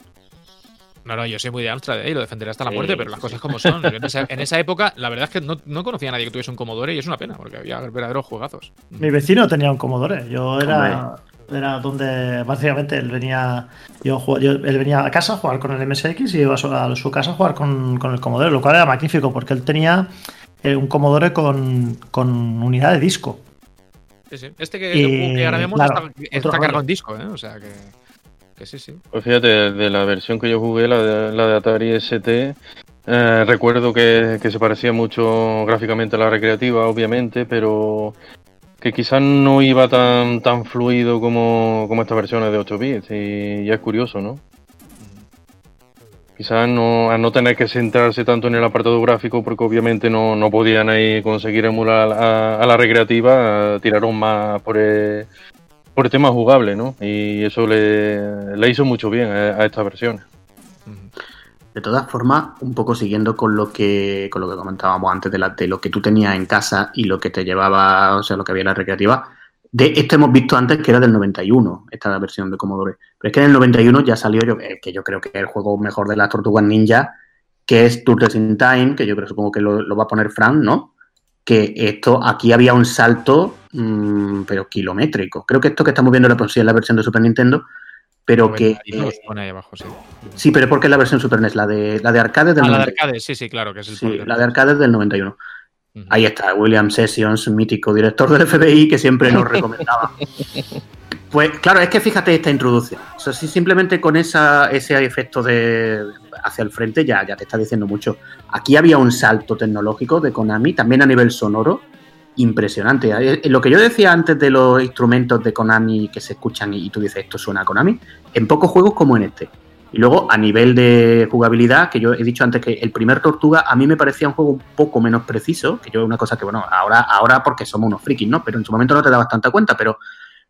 No, no, yo soy muy de Amstrad ¿eh? y lo defenderé hasta la Sí, muerte, pero las sí, cosas como son. En, esa, en esa época, la verdad es que no, no conocía a nadie que tuviese un Commodore y es una pena, porque había verdaderos juegazos. Mi vecino tenía un Commodore. Yo era, era donde básicamente él venía, yo, él venía a casa a jugar con el MSX y iba a su, a su casa a jugar con, con el Commodore, lo cual era magnífico porque él tenía eh, un Commodore con, con unidad de disco. Sí, sí. Este que, Y, que ahora vemos claro, está, está cargado en disco, ¿eh? O sea que, que sí, sí. Pues fíjate, de la versión que yo jugué, la de, la Atari ST, eh, recuerdo que, que se parecía mucho gráficamente a la recreativa, obviamente, pero que quizás no iba tan, tan fluido como, como estas versiones de 8 bits, y, y es curioso, ¿no? Quizás no, al no tener que centrarse tanto en el apartado gráfico, porque obviamente no, no podían ahí conseguir emular a, a la recreativa, tiraron más por el, por tema jugable, ¿no? Y eso le, le hizo mucho bien a, estas versiones. De todas formas, un poco siguiendo con lo que con lo que comentábamos antes de lo que tú tenías en casa y lo que te llevaba, o sea, lo que había en la recreativa. De esto hemos visto antes que era del 91, esta versión de Commodore. Pero es que en el 91 ya salió, yo, eh, que yo creo que es el juego mejor de las Tortugas Ninja, que es Turtles in Time, que yo creo supongo que lo, lo va a poner Frank, ¿no? Que esto, aquí había un salto, mm, pero kilométrico. Creo que esto que estamos viendo la, sí, es la versión de Super Nintendo, pero que... 92 eh, pone ahí abajo, sí. Sí, pero porque es la versión Super NES, la de, la de arcade del Ah, la de 91. arcade, sí, sí, claro, que es el Sí, la de arcade es del 91. Ujú. Ahí está, William Sessions, mítico director del FBI que siempre nos recomendaba. Pues claro, es que fíjate esta introducción. O sea, si simplemente con esa, ese efecto de hacia el frente ya, ya te está diciendo mucho. Aquí había un salto tecnológico de Konami, también a nivel sonoro, impresionante. Eh, Lo que yo decía antes de los instrumentos de Konami que se escuchan y tú dices esto suena a Konami, en pocos juegos como en este. Y luego, a nivel de jugabilidad, que yo he dicho antes que el primer Tortuga a mí me parecía un juego un poco menos preciso, que yo una cosa que, bueno, ahora, ahora porque somos unos frikis, ¿no? Pero en su momento no te dabas tanta cuenta, pero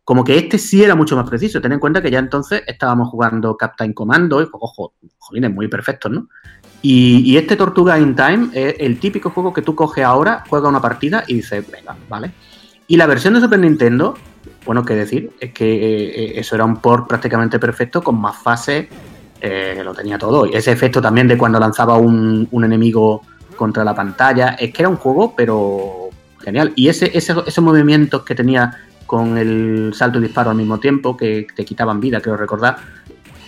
como que este sí era mucho más preciso. Ten en cuenta que ya entonces estábamos jugando Captain Commando, y, ojo, jolines, muy perfectos, ¿no? Y, este Tortuga in Time es el típico juego que tú coges ahora, juegas una partida y dices, venga, vale. Y la versión de Super Nintendo bueno, qué decir, es que eh, eso era un port prácticamente perfecto con más fases, eh, lo tenía todo. Y ese efecto también de cuando lanzaba un, un enemigo contra la pantalla, es que era un juego, pero genial. Y ese, ese- esos movimientos que tenía con el salto y disparo al mismo tiempo, que te quitaban vida, creo recordar,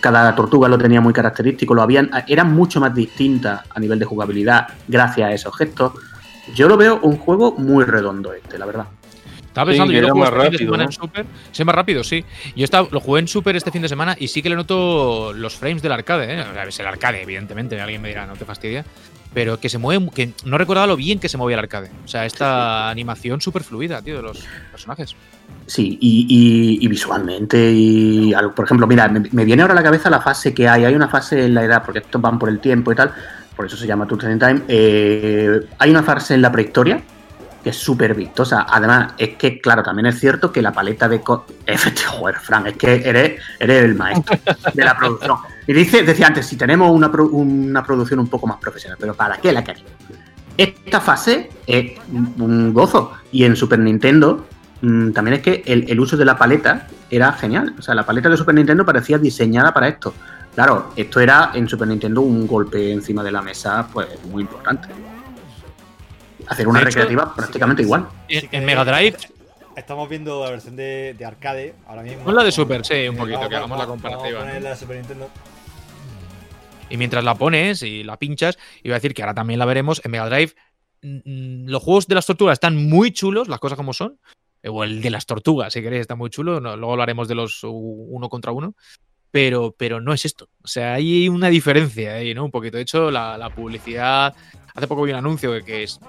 cada tortuga lo tenía muy característico, lo habían, eran mucho más distintas a nivel de jugabilidad gracias a esos gestos. Yo lo veo un juego muy redondo este, la verdad. Estaba Sí, pensando, que yo lo jugué más este fin de rápido, semana ¿no? en Super. Sí, más rápido, sí. Yo estaba, lo jugué en Super este fin de semana y sí que le noto los frames del arcade, ¿eh? O sea, es el arcade, evidentemente. Alguien me dirá, no te fastidia. Pero que se mueve, que no recordaba lo bien que se movía el arcade. O sea, esta animación súper fluida, tío, de los personajes. Sí, y, y- visualmente, y algo- por ejemplo, mira, me, viene ahora a la cabeza la fase que hay. Hay una fase en la edad, porque estos van por el tiempo y tal, por eso se llama in Time. eh, hay una fase en la prehistoria que es súper vistosa. Además, es que, claro, también es cierto que la paleta de. joder, Frank, es que eres, eres el maestro de la producción. Y dice, decía antes, si tenemos una, pro- una producción un poco más profesional, pero ¿para qué la queremos? Esta fase es un gozo. Y en Super Nintendo mm, también es que el, el uso de la paleta era genial. O sea, la paleta de Super Nintendo parecía diseñada para esto. Claro, esto era en Super Nintendo un golpe encima de la mesa, pues muy importante. Hacer una hecho, recreativa prácticamente igual. En, queréis, Mega Drive, Estamos viendo la versión de, de arcade ahora mismo. Pon la de Super, sí, un Eh, poquito, vamos- que hagamos la comparativa, Vamos a poner ¿no? la de Super Nintendo. y mientras la pones y la pinchas, iba a decir que ahora también la veremos en Mega Drive. mm, mm, Los juegos de las tortugas están muy chulos, las cosas como son. O el de las tortugas, si queréis, está muy chulo. no- luego hablaremos de los uno contra uno. Pero, pero no es esto. O sea, hay una diferencia ahí, ¿no? Un poquito. De hecho, la, publicidad. Hace poco vi un anuncio que, es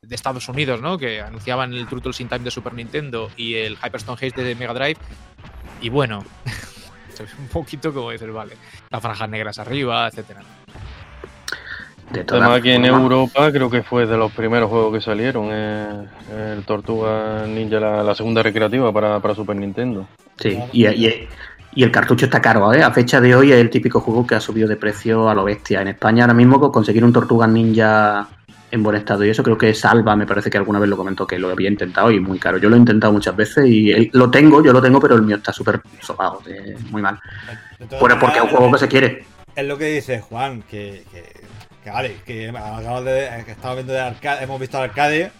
de Estados Unidos, ¿no? Que anunciaban el Turtles in Time de Super Nintendo y el Hyperstone Haze de Mega Drive. Y bueno, un poquito como decir, vale, las franjas negras arriba, etcétera. De todas Además, aquí en. Europa creo que fue de los primeros juegos que salieron. eh, el Tortuga Ninja, la, la segunda recreativa para, para Super Nintendo. Sí, y, y- y el cartucho está caro, ¿eh? A fecha de hoy es el típico juego que ha subido de precio a lo bestia. En España ahora mismo con conseguir un Tortuga Ninja en buen estado y eso creo que Salva me parece que alguna vez lo comentó que lo había intentado y muy caro. Yo lo he intentado muchas veces y lo tengo, yo lo tengo, pero el mío está súper sopado, eh, muy mal. Bueno, porque es un juego que se quiere. Es lo que dice Juan, que, que, que vale, que acabamos de, que estamos viendo de arcade, hemos visto arcade,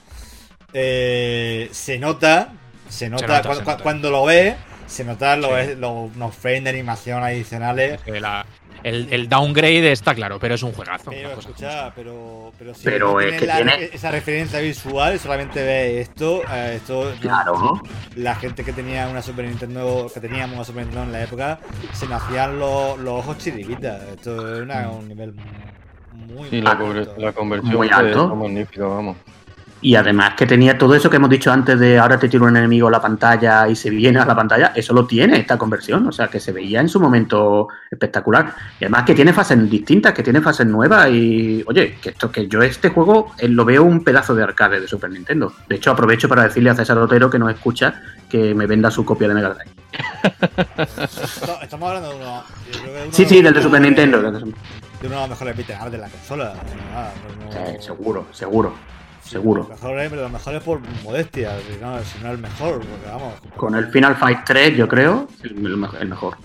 eh, se nota, se nota, nota, cuando, se cu- nota. cuando lo ves, se notan los, Sí. los- unos frames de animación adicionales. Que la- el, el downgrade está claro, pero es un juegazo. Pero escucha, pero, pero si Pero no es tienes que la- tiene- esa referencia visual, solamente ves esto, eh, esto Claro, ¿no? la gente que tenía una Super Nintendo, que teníamos una Super Nintendo en la época, se nos hacían los, los ojos chiribitas. Esto es una- un nivel muy Sí, muy la, alto. la conversión Muy alto. magnífica, vamos. Y además que tenía todo eso que hemos dicho antes de ahora te tiro un enemigo a la pantalla y se viene a la pantalla, eso lo tiene esta conversión, o sea que se veía en su momento espectacular. Y además que tiene fases distintas, que tiene fases nuevas y oye, que esto que yo este juego eh, lo veo un pedazo de arcade de Super Nintendo. De hecho aprovecho para decirle a César Otero que nos escucha que me venda su copia de Mega Drive. Estamos hablando de uno. yo creo que de uno Sí, sí, del de Super Nintendo. de De uno de los mejores beat'em de la consola. no, nada, no- Sí, seguro, seguro, sí, seguro. Los mejores, pero los mejores por modestia, si no, si no el mejor, porque vamos. Con el Final Fight 3, yo creo, el, el me- el mejor.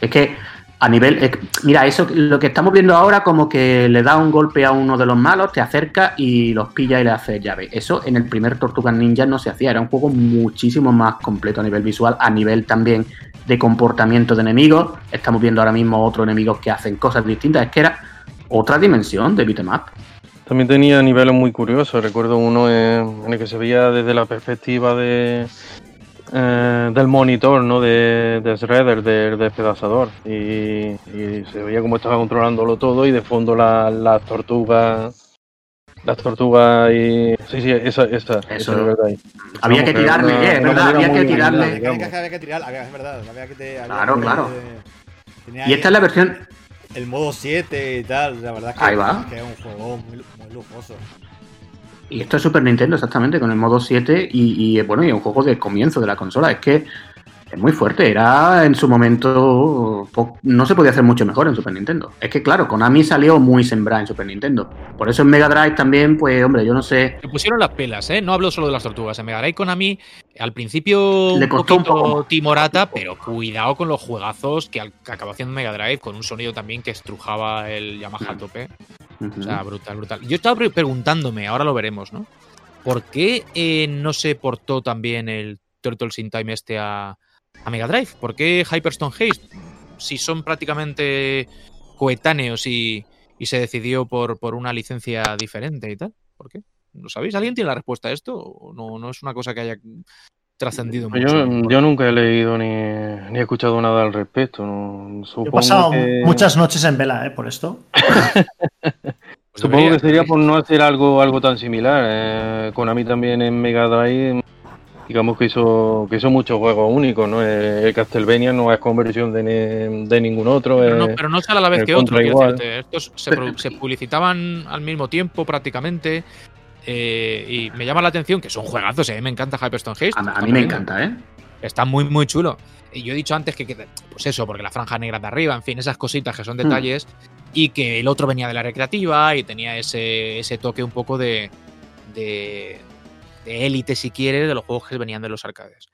Es que a nivel. es que- mira, eso lo que estamos viendo ahora, como que le da un golpe a uno de los malos, te acerca y los pilla y le hace llave. Eso en el primer Tortugas Ninja no se hacía. Era un juego muchísimo más completo a nivel visual, a nivel también de comportamiento de enemigos. Estamos viendo ahora mismo otros enemigos que hacen cosas distintas. Es que era otra dimensión de beat'em up. También tenía niveles muy curiosos. Recuerdo uno en, el que se veía desde la perspectiva de eh, del monitor, ¿no? De, de Shredder, del despedazador. Y, se veía cómo estaba controlándolo todo y de fondo la- las tortugas. Las tortugas y. Sí, sí, esa, esa, esa Eso. es verdad. Había Vamos, que tirarle, eh, es verdad, había que tirarle. original, Había que, digamos. había que tirar, había, es verdad, había que te, había Claro, que- claro. tenía Y esta es la versión. El modo 7 y tal, la verdad es que, Ahí va. que es un juego muy, muy lujoso. Y esto es Super Nintendo, exactamente, con el modo 7 y, y, bueno, y un juego de comienzo de la consola. Es que Es muy fuerte, era en su momento. No se podía hacer mucho mejor en Super Nintendo. Es que, claro, Konami salió muy sembrada en Super Nintendo. Por eso en Mega Drive también, pues, hombre, yo no sé. Se pusieron las pelas, ¿eh? No hablo solo de las tortugas. En Mega Drive Konami, al principio Le costó un poquito poco. timorata, pero cuidado con los juegazos que, al- acabó haciendo Mega Drive con un sonido también que estrujaba el Yamaha a tope. Ujú. O sea, brutal, brutal. Yo estaba pre- preguntándome, ahora lo veremos, ¿no? ¿Por qué eh, no se portó también el Turtles in Time este a, a Mega Drive? ¿Por qué Hyperstone Haste? Si son prácticamente coetáneos y, y se decidió por, por una licencia diferente y tal. ¿Por qué? ¿Lo sabéis? ¿Alguien tiene la respuesta a esto? ¿O no, no es una cosa que haya trascendido mucho? Yo, yo nunca he leído ni, ni he escuchado nada al respecto. ¿no? Yo Supongo he pasado que, muchas noches en vela, ¿eh? Por esto. Pues Supongo debería, que sería por no hacer algo, algo tan similar. Eh, Konami también en Mega Drive, digamos que hizo, que hizo muchos juegos únicos, ¿no? Eh, El Castlevania no es conversión de, de ningún otro. Pero no, eh, pero no sale a la vez que otro, decirte. Estos se, publicitaban al mismo tiempo prácticamente. eh, y me llama la atención que son juegazos, eh, me encanta Hyperstone Haste. A, a mí me bien. encanta, ¿eh? Está muy, muy chulo. Y yo he dicho antes que, que- pues eso, porque la franja negra de arriba, en fin, esas cositas que son Hmm. detalles. Y que el otro venía de la recreativa y tenía ese, ese toque un poco de. de. De élite, si quieres, de los juegos que venían de los arcades.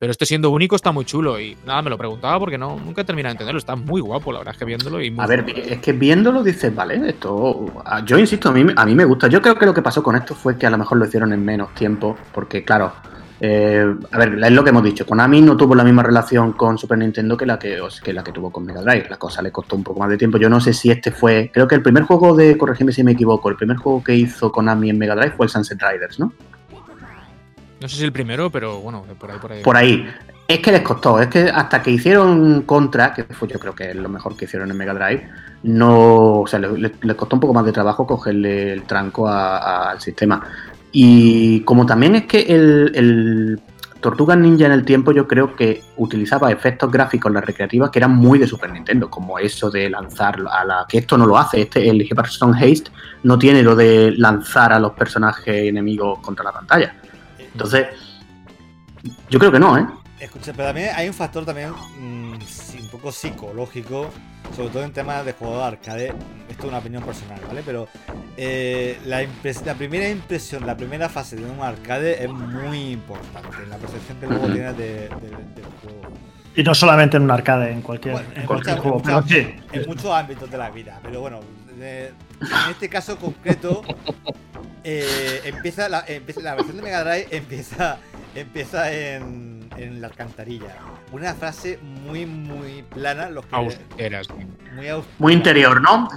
Pero este siendo único está muy chulo y nada, me lo preguntaba porque no, nunca he terminado de entenderlo. Está muy guapo, la verdad es que viéndolo. Y muy A ver, es que viéndolo dices, vale, esto. ah, Yo insisto, a mí, a mí me gusta. Yo creo que lo que pasó con esto fue que a lo mejor lo hicieron en menos tiempo, porque claro. eh, a ver, es lo que hemos dicho. Konami no tuvo la misma relación con Super Nintendo que la que, que la que tuvo con Mega Drive. La cosa le costó un poco más de tiempo. Yo no sé si este fue. Creo que el primer juego de. Corregime si me equivoco. El primer juego que hizo Konami en Mega Drive fue el Sunset Riders, ¿no? No sé si el primero, pero bueno, por ahí, por ahí. Por ahí. Es que les costó, es que hasta que hicieron Contra, que fue yo creo que es lo mejor que hicieron en Mega Drive, no, o sea, les, costó un poco más de trabajo cogerle el tranco a- al sistema. Y como también es que el, el Tortugas Ninja en el tiempo yo creo que utilizaba efectos gráficos en las recreativas que eran muy de Super Nintendo, como eso de lanzar a la... que esto no lo hace, este, el Hyperstone Haste no tiene lo de lanzar a los personajes enemigos contra la pantalla. Entonces, yo creo que no, ¿eh? Escucha, pero también hay un factor también mm, sí, un poco psicológico, sobre todo en temas de juego de arcade. Esto es una opinión personal, ¿vale? Pero eh, la, la primera impresión, la primera fase de un arcade es muy importante. La percepción que luego Ujú. tienes de- de- del juego. Y no solamente en un arcade, en cualquier, Bueno, en en cualquier muchas- juego. en Pero muchas- sí, en muchos ámbitos de la vida. Pero bueno, eh, en este caso concreto, eh, empieza, la, empieza la versión de Mega Drive empieza, empieza en, en la alcantarilla. Una frase muy, muy plana. Los que, Austeras. muy, aus- Muy interior, ¿no?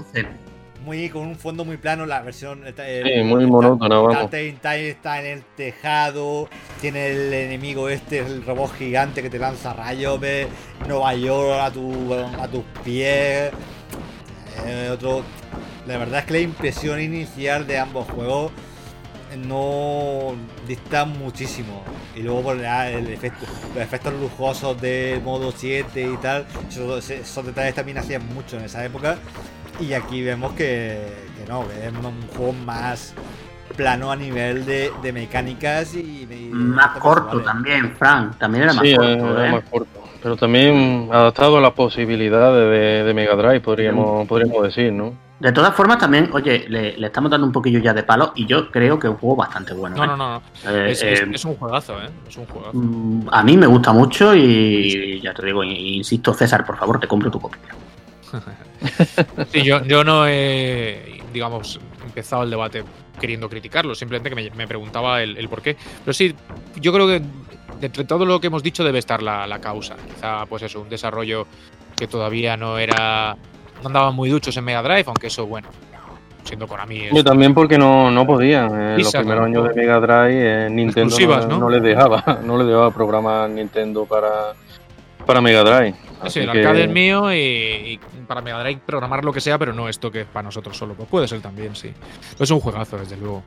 Muy con un fondo muy plano. La versión. el- Sí, muy monótona, vamos. Está en el tejado. Tiene el enemigo este, el robot gigante que te lanza rayos. Ve Nueva York a, tu, a tus pies. Eh, otro. La verdad es que la impresión inicial de ambos juegos no distan muchísimo. Y luego por la- el efecto, los efectos lujosos del modo 7 y tal, esos, esos detalles también hacían mucho en esa época. Y aquí vemos que, que no, que es un juego más plano a nivel de, de mecánicas y, y- más corto también, Frank. También era más Sí, corto, era ¿eh? más corto. Pero también adaptado a las posibilidades de, de Mega Drive, podríamos, podríamos decir, ¿no? De todas formas, también, oye, le, le estamos dando un poquillo ya de palo y yo creo que es un juego bastante bueno. No, ¿eh? no, no. no. Eh, Es, eh, es un juegazo, ¿eh? Es un juegazo. mm, a mí me gusta mucho y ya te digo, insisto, César, por favor, te compro tu copia. Sí, yo, yo no he, digamos, empezado el debate queriendo criticarlo, simplemente que me, me preguntaba el, el por qué. Pero sí, yo creo que entre todo lo que hemos dicho debe estar la, la causa. Quizá, pues eso, un desarrollo que todavía no era. No andaban muy duchos en Mega Drive, aunque eso, bueno, siendo Konami. es- Yo también porque no, no podían. En los primeros años de Mega Drive, eh, Nintendo Exclusivas, no, ¿no? no les dejaba, no les dejaba programar Nintendo para, para Mega Drive. Sí, el que- arcade es mío y, y para Mega Drive programar lo que sea, pero no esto que es para nosotros solo. Pues puede ser también, sí. Pero es un juegazo, desde luego.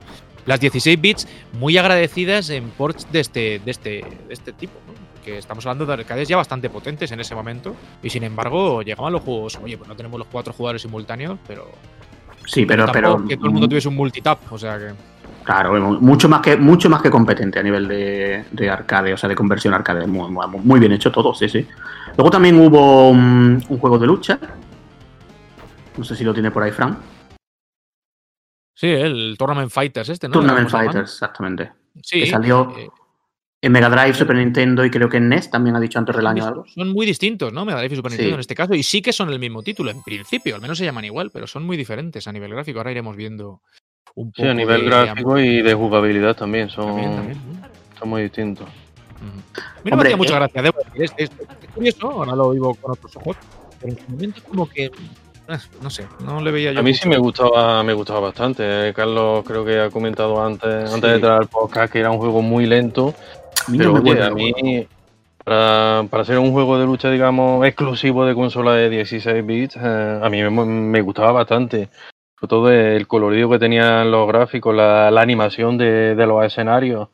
Las 16 bits muy agradecidas en ports de este, de este, de este tipo, ¿no? Porque estamos hablando de arcades ya bastante potentes en ese momento. Y sin embargo, llegaban los juegos. Oye, pues no tenemos los cuatro jugadores simultáneos, pero. Sí, pero, pero que todo el mundo tuviese un multitap, o sea que. Claro, mucho más que, mucho más que competente a nivel de, de arcade, o sea, de conversión arcade. Muy, muy- muy bien hecho todo, sí, sí. Luego también hubo un, un juego de lucha. No sé si lo tiene por ahí, Fran. Sí, el Tournament Fighters este, ¿no? Tournament. Fighters, exactamente. Sí. que salió eh, En Mega Drive, Super Nintendo y creo que en NES también ha dicho antes del año algo. Son muy distintos, ¿no? Mega Drive y Super Sí. Nintendo en este caso. Y sí que son el mismo título, en principio. Al menos se llaman igual, pero son muy diferentes a nivel gráfico. Ahora iremos viendo un poco. Sí, a nivel de- gráfico y de jugabilidad también son, También, también. son muy distintos. A mí no me Hombre, hacía mucha eh. gracia, debo decir. Es, es- es curioso, ahora lo vivo con otros ojos. Pero en su momento, como que. eh, No sé, no le veía yo. A mí mucho. sí me gustaba, me gustaba bastante. Eh, Carlos creo que ha comentado antes, Sí. antes de entrar al podcast que era un juego muy lento. Pero oye, a mí, para, para ser un juego de lucha, digamos, exclusivo de consola de 16 bits, eh, a mí me, me gustaba bastante. Sobre todo el colorido que tenían los gráficos, la, la animación de, de los escenarios.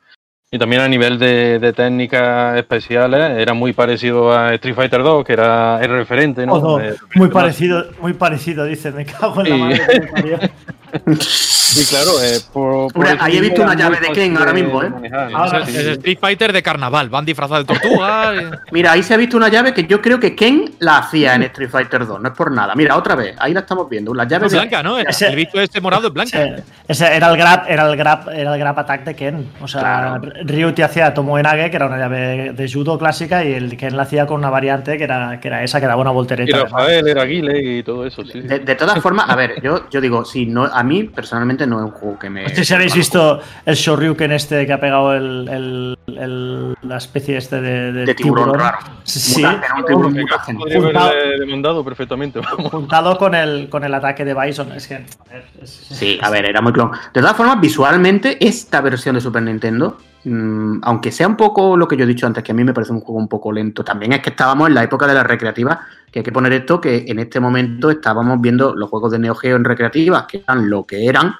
Y también a nivel de, de técnicas especiales, era muy parecido a Street Fighter 2, que era el referente, ¿no? Eh, muy parecido, muy parecido, dice, me cago en la Sí. madre. Sí, claro. eh, por, por Hombre, eso ahí he visto una llave de Ken ahora mismo, ¿eh? manejar. Ahora Es, sí, es Street Fighter de carnaval, van disfrazados de tortuga. eh. Mira, ahí se ha visto una llave que yo creo que Ken la hacía en Street Fighter 2, no es por nada. Mira, otra vez, ahí la estamos viendo. Las llaves Es de- blanca, ¿no? Ese- el bicho este morado es blanca. Ese, ese era el grab, era el grab, era el grab attack de Ken. O sea, Claro. Ryu te hacía Tomoenage, que era una llave de judo clásica, y el Ken la hacía con una variante que era, que era esa, que daba una Y voltereta. además. Rafael era Aguile y todo eso, sí. De, de todas formas, a ver, yo, yo digo, sí, no, a mí personalmente no es un juego que me. No sé si habéis visto el Shoryuken este que ha pegado el, el- el- la especie este de, de de tiburón, raro. Sí, Mutante, ¿no? Un tiburón. Podría Juntado- haberle demandado perfectamente, vamos. juntado con el, con el ataque de Bison. Es que. a ver, es- Sí, a ver, era muy clon. De todas formas, visualmente, esta versión de Super Nintendo, mm, aunque sea un poco lo que yo he dicho antes, que a mí me parece un juego un poco lento, también es que estábamos en la época de las recreativas, que hay que poner esto, que en este momento estábamos viendo los juegos de Neo Geo en recreativas, que eran lo que eran,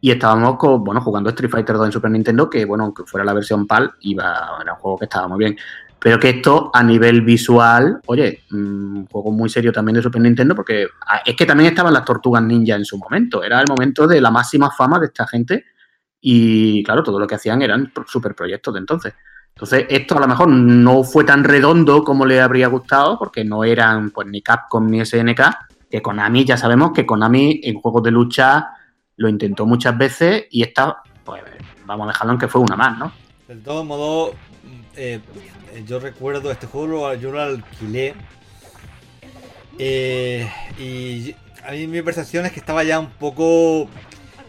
y estábamos con, bueno, jugando Street Fighter 2 en Super Nintendo, que bueno, aunque fuera la versión PAL, iba, era un juego que estaba muy bien. Pero que esto a nivel visual, oye, mm, un juego muy serio también de Super Nintendo, porque ah, es que también estaban las tortugas ninja en su momento. Era el momento de la máxima fama de esta gente. Y claro, todo lo que hacían eran pro- super proyectos de entonces. Entonces, esto a lo mejor no fue tan redondo como le habría gustado, porque no eran pues ni Capcom ni SNK, que Konami, ya sabemos que Konami en juegos de lucha lo intentó muchas veces y esta, pues vamos a dejarlo en que fue una más, ¿no? De todo modo, eh, yo recuerdo este juego, yo lo alquilé. eh, y a mí mi percepción es que estaba ya un poco.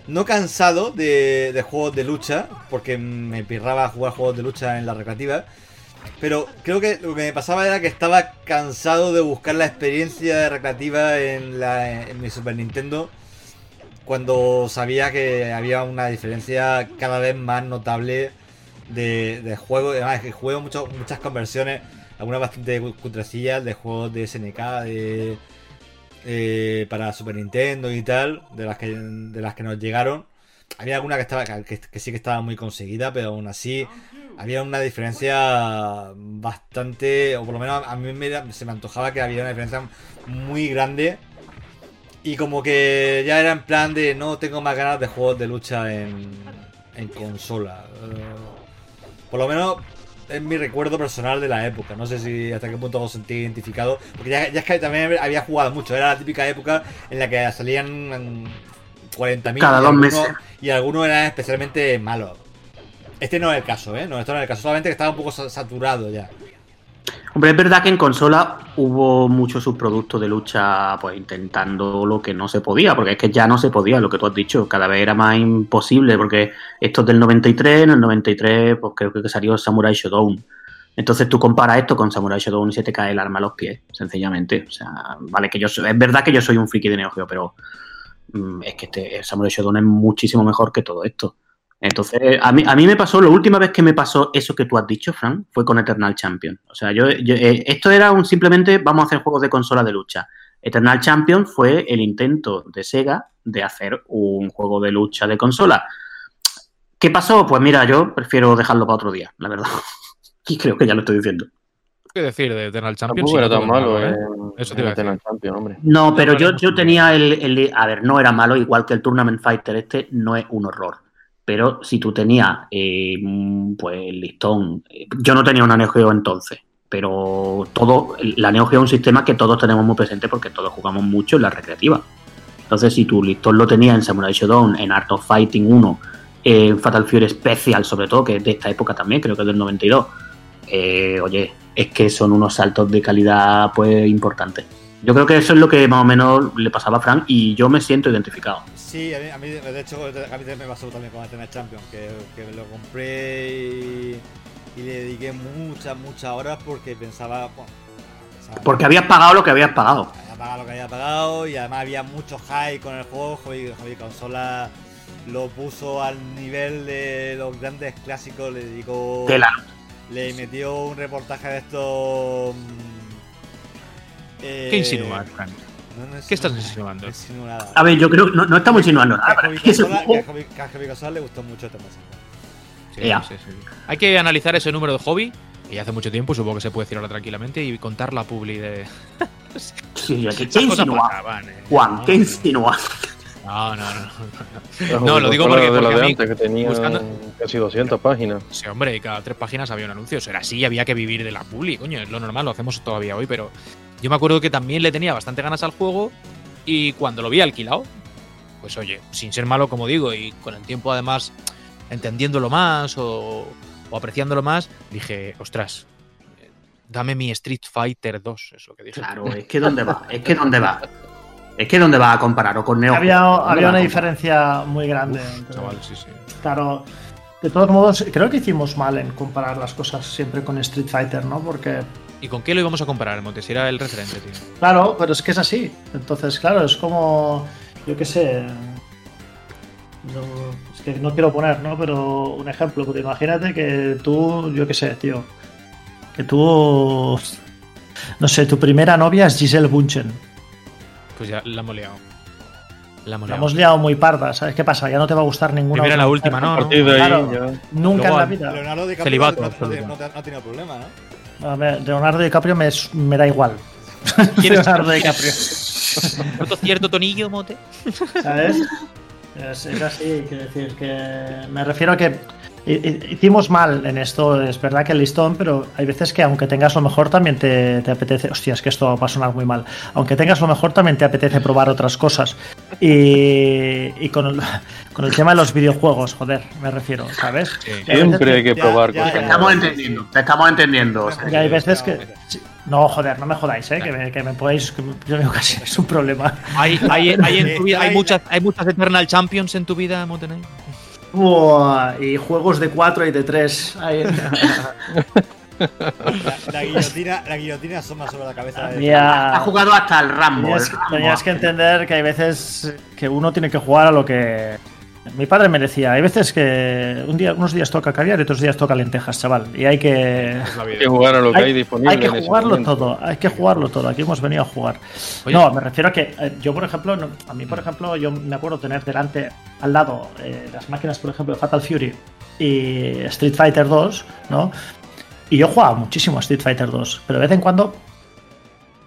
No cansado de, de juegos de lucha, porque me pirraba jugar juegos de lucha en la recreativa. Pero creo que lo que me pasaba era que estaba cansado de buscar la experiencia recreativa en, la, en mi Super Nintendo cuando sabía que había una diferencia cada vez más notable de, de juego. Además, que juego muchas conversiones, algunas bastante cutrecillas de juegos de SNK, de, eh, para Super Nintendo y tal, de las que, de las que nos llegaron. Había alguna que, estaba, que, sí que estaba muy conseguida, pero aún así había una diferencia bastante, o por lo menos a mí se me antojaba que había una diferencia muy grande. Y como que ya era en plan de no tengo más ganas de juegos de lucha en, en consola. Eh, por lo menos es mi recuerdo personal de la época. No sé si hasta qué punto os sentí identificado. Porque ya, ya es que también había jugado mucho. Era la típica época en la que salían mm, 40.000 Cada y dos algunos- meses. Y algunos eran especialmente malos. Este no es el caso, ¿eh? No, esto no es el caso. Solamente que estaba un poco sa- saturado ya. Hombre, es verdad que en consola hubo muchos subproductos de lucha, pues intentando lo que no se podía, porque es que ya no se podía, lo que tú has dicho, cada vez era más imposible, porque esto es del 93, en el 93, pues creo que salió Samurai Shodown. Entonces tú comparas esto con Samurai Shodown y se te cae el arma a los pies, sencillamente. O sea, vale, que yo es verdad que yo soy un friki de Neo Geo, pero mm, es que este Samurai Shodown es muchísimo mejor que todo esto. Entonces, a mí, a mí me pasó, la última vez que me pasó eso que tú has dicho, Frank, fue con Eternal Champion. O sea, yo, yo- eh, esto era un simplemente vamos a hacer juegos de consola de lucha. Eternal Champion fue el intento de Sega de hacer un juego de lucha de consola. ¿Qué pasó? Pues mira, yo prefiero dejarlo para otro día, la verdad. Y creo que ya lo estoy diciendo. ¿Qué decir de Eternal Champions? Tampoco Sí, era no tan malo, ¿eh? eh. Eso te iba a Eternal decir. Champion, hombre. No, pero no, yo, no, yo no. tenía el, el- A ver, no era malo, igual que el Tournament Fighter este, no es un horror. Pero si tú tenías, eh, pues, listón. eh, Yo no tenía una Neo Geo entonces, pero todo. La Neo Geo es un sistema que todos tenemos muy presente porque todos jugamos mucho en la recreativa. Entonces, si tu listón lo tenías en Samurai Shodown, en Art of Fighting 1, en Fatal Fury Special, sobre todo, que es de esta época también, creo que es del 92, eh, oye, es que son unos saltos de calidad, pues, importantes. Yo creo que eso es lo que más o menos le pasaba a Frank y yo me siento identificado. Sí, a mí, a mí, de hecho, a mí me pasó también con Athena Champion, que, que lo compré y, y le dediqué muchas, muchas horas porque pensaba. Bueno, pensaba- Porque habías pagado lo que habías pagado. había pagado lo que había pagado y además había mucho hype con el juego. Hobby, Hobby Consola lo puso al nivel de los grandes clásicos, le dedicó. Tela. Le metió un reportaje de estos. mm, eh, ¿Qué insinúas, Fran? No, no ¿Qué estás insinuando? no. A ver, yo creo que no, no estamos insinuando nada, Consola le gustó mucho este mensaje. Sí, Ya. sí, sí. Hay que analizar ese número de hobby, que ya hace mucho tiempo, supongo que se puede decir ahora tranquilamente, y contar la publi de. Sí, ¿qué, qué Esas cosas insinúas? pasaban, eh. Juan, No, ¿qué insinúas? No, no, no. No, lo digo porque- porque a mí, antes, que tenía buscando- casi 200 páginas. Sí, hombre, y cada tres páginas había un anuncio. Eso era así, había que vivir de la publi, coño, es lo normal, lo hacemos todavía hoy, pero yo me acuerdo que también le tenía bastante ganas al juego y cuando lo vi alquilado, pues oye, sin ser malo, como digo, y con el tiempo además entendiéndolo más o, o apreciándolo más, dije, ostras, dame mi Street Fighter 2, es lo que dije. Claro, es que ¿dónde va? Es que ¿dónde va? Es que ¿dónde va a comparar? ¿O con Neo? Había, ¿Dónde había una diferencia muy grande. entre- Chaval, sí, sí. Claro, de todos modos, creo que hicimos mal en comparar las cosas siempre con Street Fighter, ¿no? Porque, ¿Y con qué lo íbamos a comparar, Monte? Si era el referente, tío. claro, pero es que es así. Entonces, claro, es como, yo qué sé. no- es que no quiero poner, ¿no? Pero un ejemplo, porque imagínate que tú, yo qué sé, tío. Que tú. No sé, tu primera novia es Giselle Bunchen. Pues ya la hemos liado. La hemos La liado. hemos liado muy parda, ¿sabes qué pasa? Ya no te va a gustar ninguna. Primera la última, ¿no? ¿no? Claro. Nunca Luego en la vida. Leonardo DiCaprio Celibato, no, no, no ha tenido problema, ¿no? A ver, Leonardo DiCaprio me, me da igual. ¿Quieres- Leonardo DiCaprio. ¿Noto cierto tonillo, Mote? ¿Sabes? Es, es así, quiero decir que me refiero a que hicimos mal en esto, es verdad que el listón, pero hay veces que aunque tengas lo mejor también te, te apetece, hostia, es que esto va a sonar muy mal, aunque tengas lo mejor también te apetece probar otras cosas. Y, y con, el, con el tema de los videojuegos, joder, me refiero, ¿sabes? Sí. Siempre hay que Ya, probar ya, cosas. Te estamos entendiendo, te estamos entendiendo. o sea, Y hay veces que... No, joder, no me jodáis, ¿eh? Que me, que me podéis... que me- yo digo casi es un problema. ¿Hay, hay, hay en tu vida, hay, Hay- muchas, ¿Hay muchas Eternal Champions en tu vida, Montenegro? Buah, y juegos de 4 y de 3. La, la guillotina, la guillotina asoma sobre la cabeza de. Ha jugado hasta el Rambo. Tenías, el Rambo. tenías que entender que hay veces que uno tiene que jugar a lo que. Mi padre me decía, hay veces que un día, unos días toca caviar y otros días toca lentejas, chaval. Y hay que. Hay que jugar a lo que hay, Hay, disponible. hay que jugarlo todo, hay que jugarlo todo. Aquí hemos venido a jugar. Oye. No, me refiero a que eh, yo, por ejemplo, no- a mí, por ejemplo, yo me acuerdo tener delante, al lado, eh, las máquinas, por ejemplo, de Fatal Fury y Street Fighter 2, ¿no? Y yo jugaba muchísimo a Street Fighter 2, pero de vez en cuando,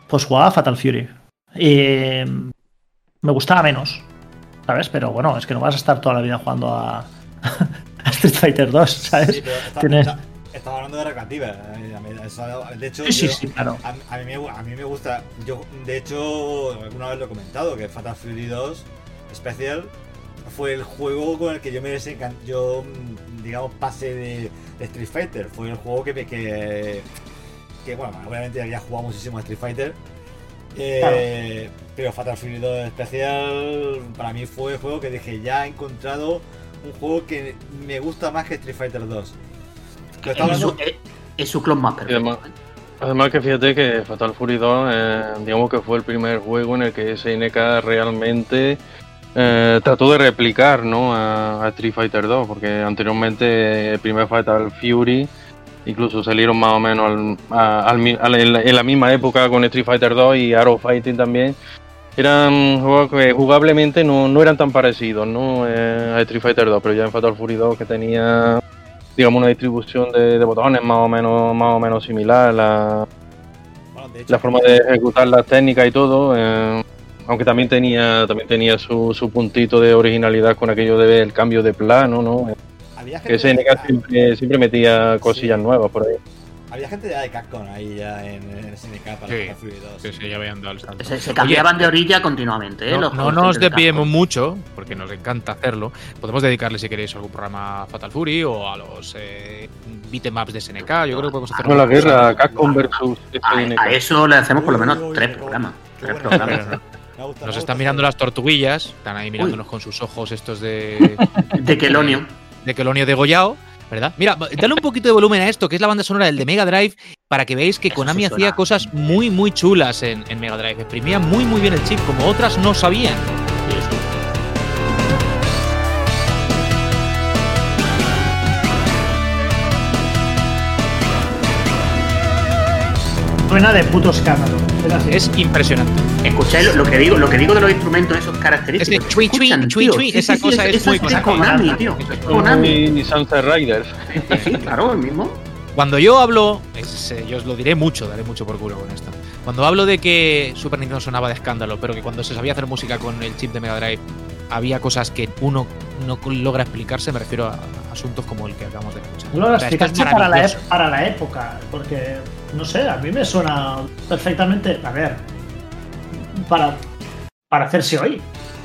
pues jugaba a Fatal Fury. Y mm, me gustaba menos, ¿sabes? Pero bueno, es que no vas a estar toda la vida jugando a, a Street Fighter 2, ¿sabes? Sí, pero está- Tienes- está- estaba hablando de recreativa. eh, De hecho, Sí, yo- sí, claro. A, a mí me, gu- a mí me gusta. Yo, de hecho, alguna vez lo he comentado: que Fatal Fury 2 Special fue el juego con el que yo me desencan Yo, digamos, pasé de, de Street Fighter. Fue el juego que me. Que, que bueno, obviamente había jugado muchísimo a Street Fighter. Eh, Pero Fatal Fury 2 Special para mí fue el juego que dije: ya he encontrado un juego que me gusta más que Street Fighter 2. Pero estaba Es su, hablando- es- es su clon más perfecto. además, además que fíjate que Fatal Fury 2, eh, digamos que fue el primer juego en el que SNK realmente eh, trató de replicar ¿no? a, a Street Fighter 2, porque anteriormente el primer Fatal Fury incluso salieron más o menos al- a- en, la, en la misma época con Street Fighter 2 y Arrow Fighting también. Eran juegos que jugablemente no, no eran tan parecidos ¿no? Eh, a Street Fighter 2, pero ya en Fatal Fury 2 que tenía digamos una distribución de, de botones más o menos más o menos similar la, bueno, de hecho, la forma de ejecutar las técnicas y todo eh, Aunque también tenía, también tenía su, su puntito de originalidad con aquello del cambio de plano, ¿no? Había Que gente, SNK siempre, siempre metía cosillas nuevas por ahí. había gente ya de Capcom ahí ya en, en SNK para Sí, fluidos. Sí, sí, ya veían dado el salto. Se, se cambiaban de orilla continuamente, ¿eh? No, los no juegos nos desviemos mucho, porque nos encanta hacerlo. Podemos dedicarle, si queréis, a algún programa a Fatal Fury o a los eh, beatemaps de SNK. Yo creo que podemos hacer No, la guerra, Capcom versus A, SNK. a eso le hacemos por lo menos Uy, uy, tres programas. Tres programas. Nos están mirando las tortuguillas, están ahí mirándonos con sus ojos estos de, De Quelonio. De Quelonio degollado, ¿verdad? Mira, dale un poquito de volumen a esto, que es la banda sonora del de Mega Drive, para que veáis que Konami hacía cosas muy, muy chulas en, en Mega Drive. Exprimía muy, muy bien el chip, como otras no sabían. Suena de puto escándalo. Es. Es impresionante. Escucháis lo, lo que digo, lo que digo de los instrumentos, esos característicos. chui, Se chui, chui, chui, Sí, esa sí, cosa sí, es eso muy de Konami. Tío. Eso es Konami. Y Sunset Riders. Sí, claro, el mismo. Cuando yo hablo, es, eh, yo os lo diré mucho, daré mucho por culo con esto. Cuando hablo de que Super Nintendo sonaba de escándalo, pero que cuando se sabía hacer música con el chip de Mega Drive había cosas que uno no logra explicarse, me refiero a asuntos como el que acabamos de escuchar. No lo O sea, esto es explicaste para la, para la época, porque, no sé, a mí me suena perfectamente, a ver, para, para hacerse hoy,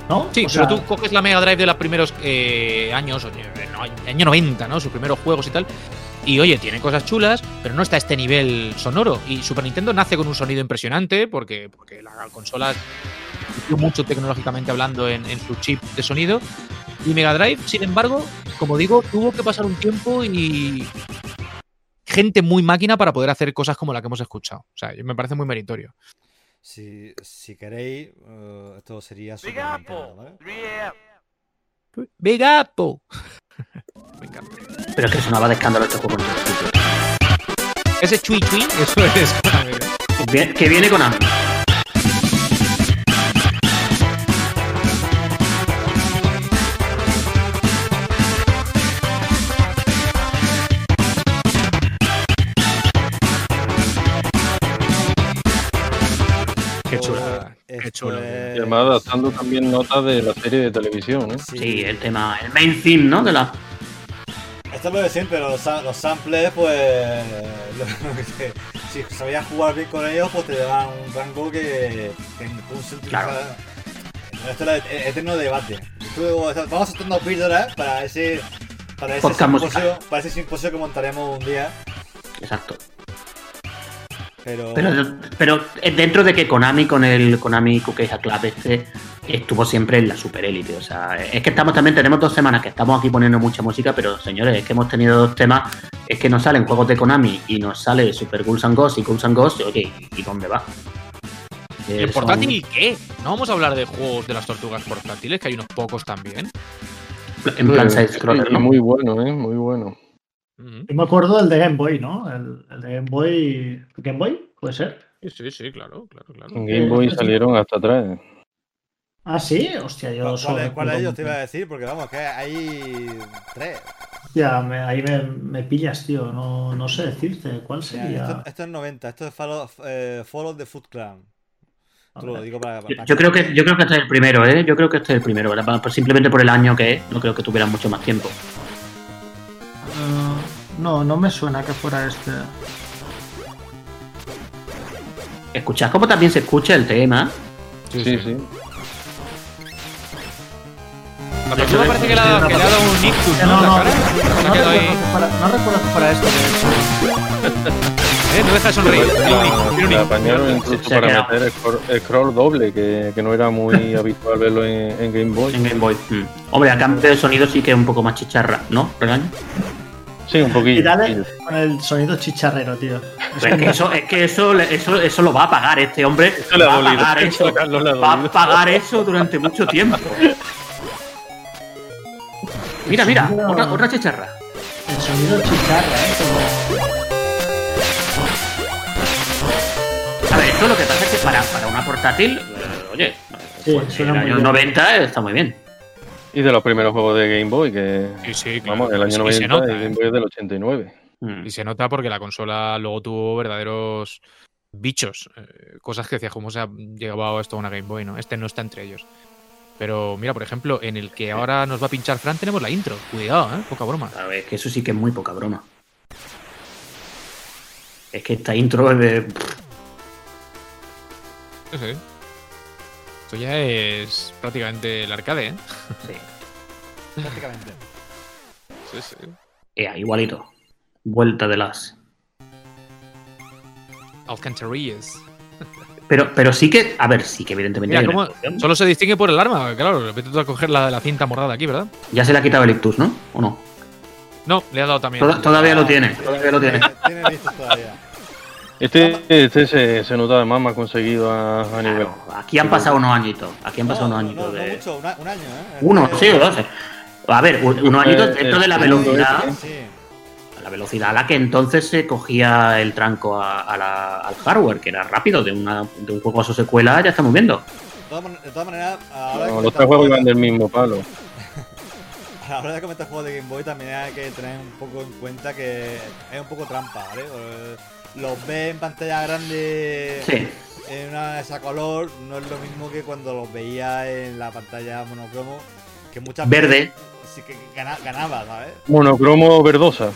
¿no? Sí, O pero sea, tú coges la Mega Drive de los primeros eh, años, año 90, ¿no? Sus primeros juegos y tal. Y oye, tiene cosas chulas, pero no está a este nivel sonoro. Y Super Nintendo nace con un sonido impresionante porque, porque la consola mucho tecnológicamente hablando en, en su chip de sonido. Y Mega Drive, sin embargo, como digo, tuvo que pasar un tiempo y gente muy máquina para poder hacer cosas como la que hemos escuchado. O sea, me parece muy meritorio. Si, si queréis, eh, esto sería Big Apple, Nintendo, ¿vale? 3M. ¡Big Apple! me encanta. Pero es que sonaba de escándalo este juego. Ese chui chui, eso es. Bien- Que viene Konami. Qué Y además adaptando también notas de la serie de televisión, ¿eh? Sí, el tema, el main theme, ¿no? De la. Esto es lo de siempre, los, los samples, pues. lo que- si sabías jugar bien con ellos, pues te daban un rango que. que utiliza. Claro. Esto es el eterno debate. Vamos soltando píldoras para ese. Para ese, simposio, para ese simposio que montaremos un día. Exacto. Pero. Pero, pero dentro de que Konami con el Konami Cookie Club este estuvo siempre en la super élite. O sea, es que estamos también, tenemos dos semanas que estamos aquí poniendo mucha música, pero señores, es que hemos tenido dos temas, es que nos salen juegos de Konami y nos sale Super Ghouls and Ghosts y Ghouls and Ghosts, oye, ¿y dónde va? ¿Y Eh, el son- portátil y qué? ¿No vamos a hablar de juegos de las tortugas portátiles? Que hay unos pocos también. En plan Sí, side-scroller, y ¿no? Muy bueno, ¿eh? Muy bueno. Ujú. Yo me acuerdo del de Game Boy, ¿no? El, el de Game Boy. ¿Game Boy? ¿Puede ser? Sí, sí, sí, claro, claro, claro. En Game Boy salieron hasta atrás. Ah, sí, hostia, yo ¿Cuál, solo cuál, de ellos te iba a decir? Porque vamos, que hay tres. Ya, me- ahí me, me pillas, tío. No, no sé decirte cuál sería. esto, esto es 90, esto es Fall of, eh, Fall of the Foot Clan. Te lo digo para. Yo, para yo creo que yo creo que este es el primero, ¿eh? Yo creo que este es el primero, ¿verdad? Simplemente por el año que es, no creo que tuvieran mucho más tiempo. No, no me suena que fuera este. Escuchad cómo también se escucha el tema. Sí, sí. La tortuga parece que le ha, que le ha dado un ictus, ¿no? no, no, no, ahí. recuerdo no recuerdo que fuera hecho. ¿Eh? No deja de sonreír. Apañaron incluso para meter scroll, scroll doble, que, que no era muy habitual verlo en, en Game Boy. En Game Boy. Mm. Hombre, a cambio de sonido sí que es un poco más chicharra, ¿no? Regaño. Sí, un poquillo. Y dale sí. con el sonido chicharrero, tío. Es Pero es que eso, es que eso, eso, eso lo va a pagar este hombre. Eso le ha va a pagar eso. A Carlos le ha Va a dolido. pagar eso durante mucho tiempo. Mira, mira, otra, otra chicharra. El sonido chicharra, ¿eh? Como... A ver, esto lo que pasa es que para, para una portátil, eh, oye, Sí, pues, en suena muy año bien. 90 está muy bien. Y de los primeros juegos de Game Boy, que Sí, sí, claro. vamos, el año Y se 90 nota, y ¿eh? Game Boy es del 89. Mm. Y se nota porque la consola luego tuvo verdaderos bichos, eh, cosas que decía, ¿cómo se ha llegado esto a una Game Boy? ¿no? Este no está entre ellos. Pero mira, por ejemplo, en el que ahora nos va a pinchar Fran tenemos la intro. Cuidado, ¿eh? Poca broma. A ver, es que eso sí que es muy poca broma. Es que esta intro es de. Sí, sí. Esto ya es prácticamente el arcade, ¿eh? Sí. Prácticamente. Sí, sí. Ea, igualito. Vuelta de las. Alcantarillas. Pero, pero sí que. A ver, sí que evidentemente. Mira, hay una cómo- evolución. solo se distingue por el arma, claro. Vete tú a coger la, la cinta morada aquí, ¿verdad? Ya se le ha quitado el ictus, ¿no? ¿O no? No, le ha dado también. Toda- todavía lo tiene, todavía lo tiene. Tiene- Tiene listos todavía. Este, este se, se nota además más conseguido a, a nivel. Aquí han pasado unos añitos. Aquí han pasado No, unos no, añitos no, no de. mucho, una- un año, ¿eh? Uno, Este- sí, o dos. A ver, un- unos añitos dentro de la velocidad. este. Sí. La velocidad a la que entonces se cogía el tranco a- a la- al hardware, que era rápido, de, una, de un juego a su secuela, ya estamos viendo. De todas maneras, a la hora de No, los tres juegos iban del mismo palo. a la hora de comentar juegos de Game Boy también hay que tener un poco en cuenta que es un poco trampa, ¿vale? Los ves en pantalla grande Sí. en una esa color no es lo mismo que cuando los veía en la pantalla monocromo, que muchas Verde. veces sí que gana- ganaba, ¿sabes? Monocromo verdosa.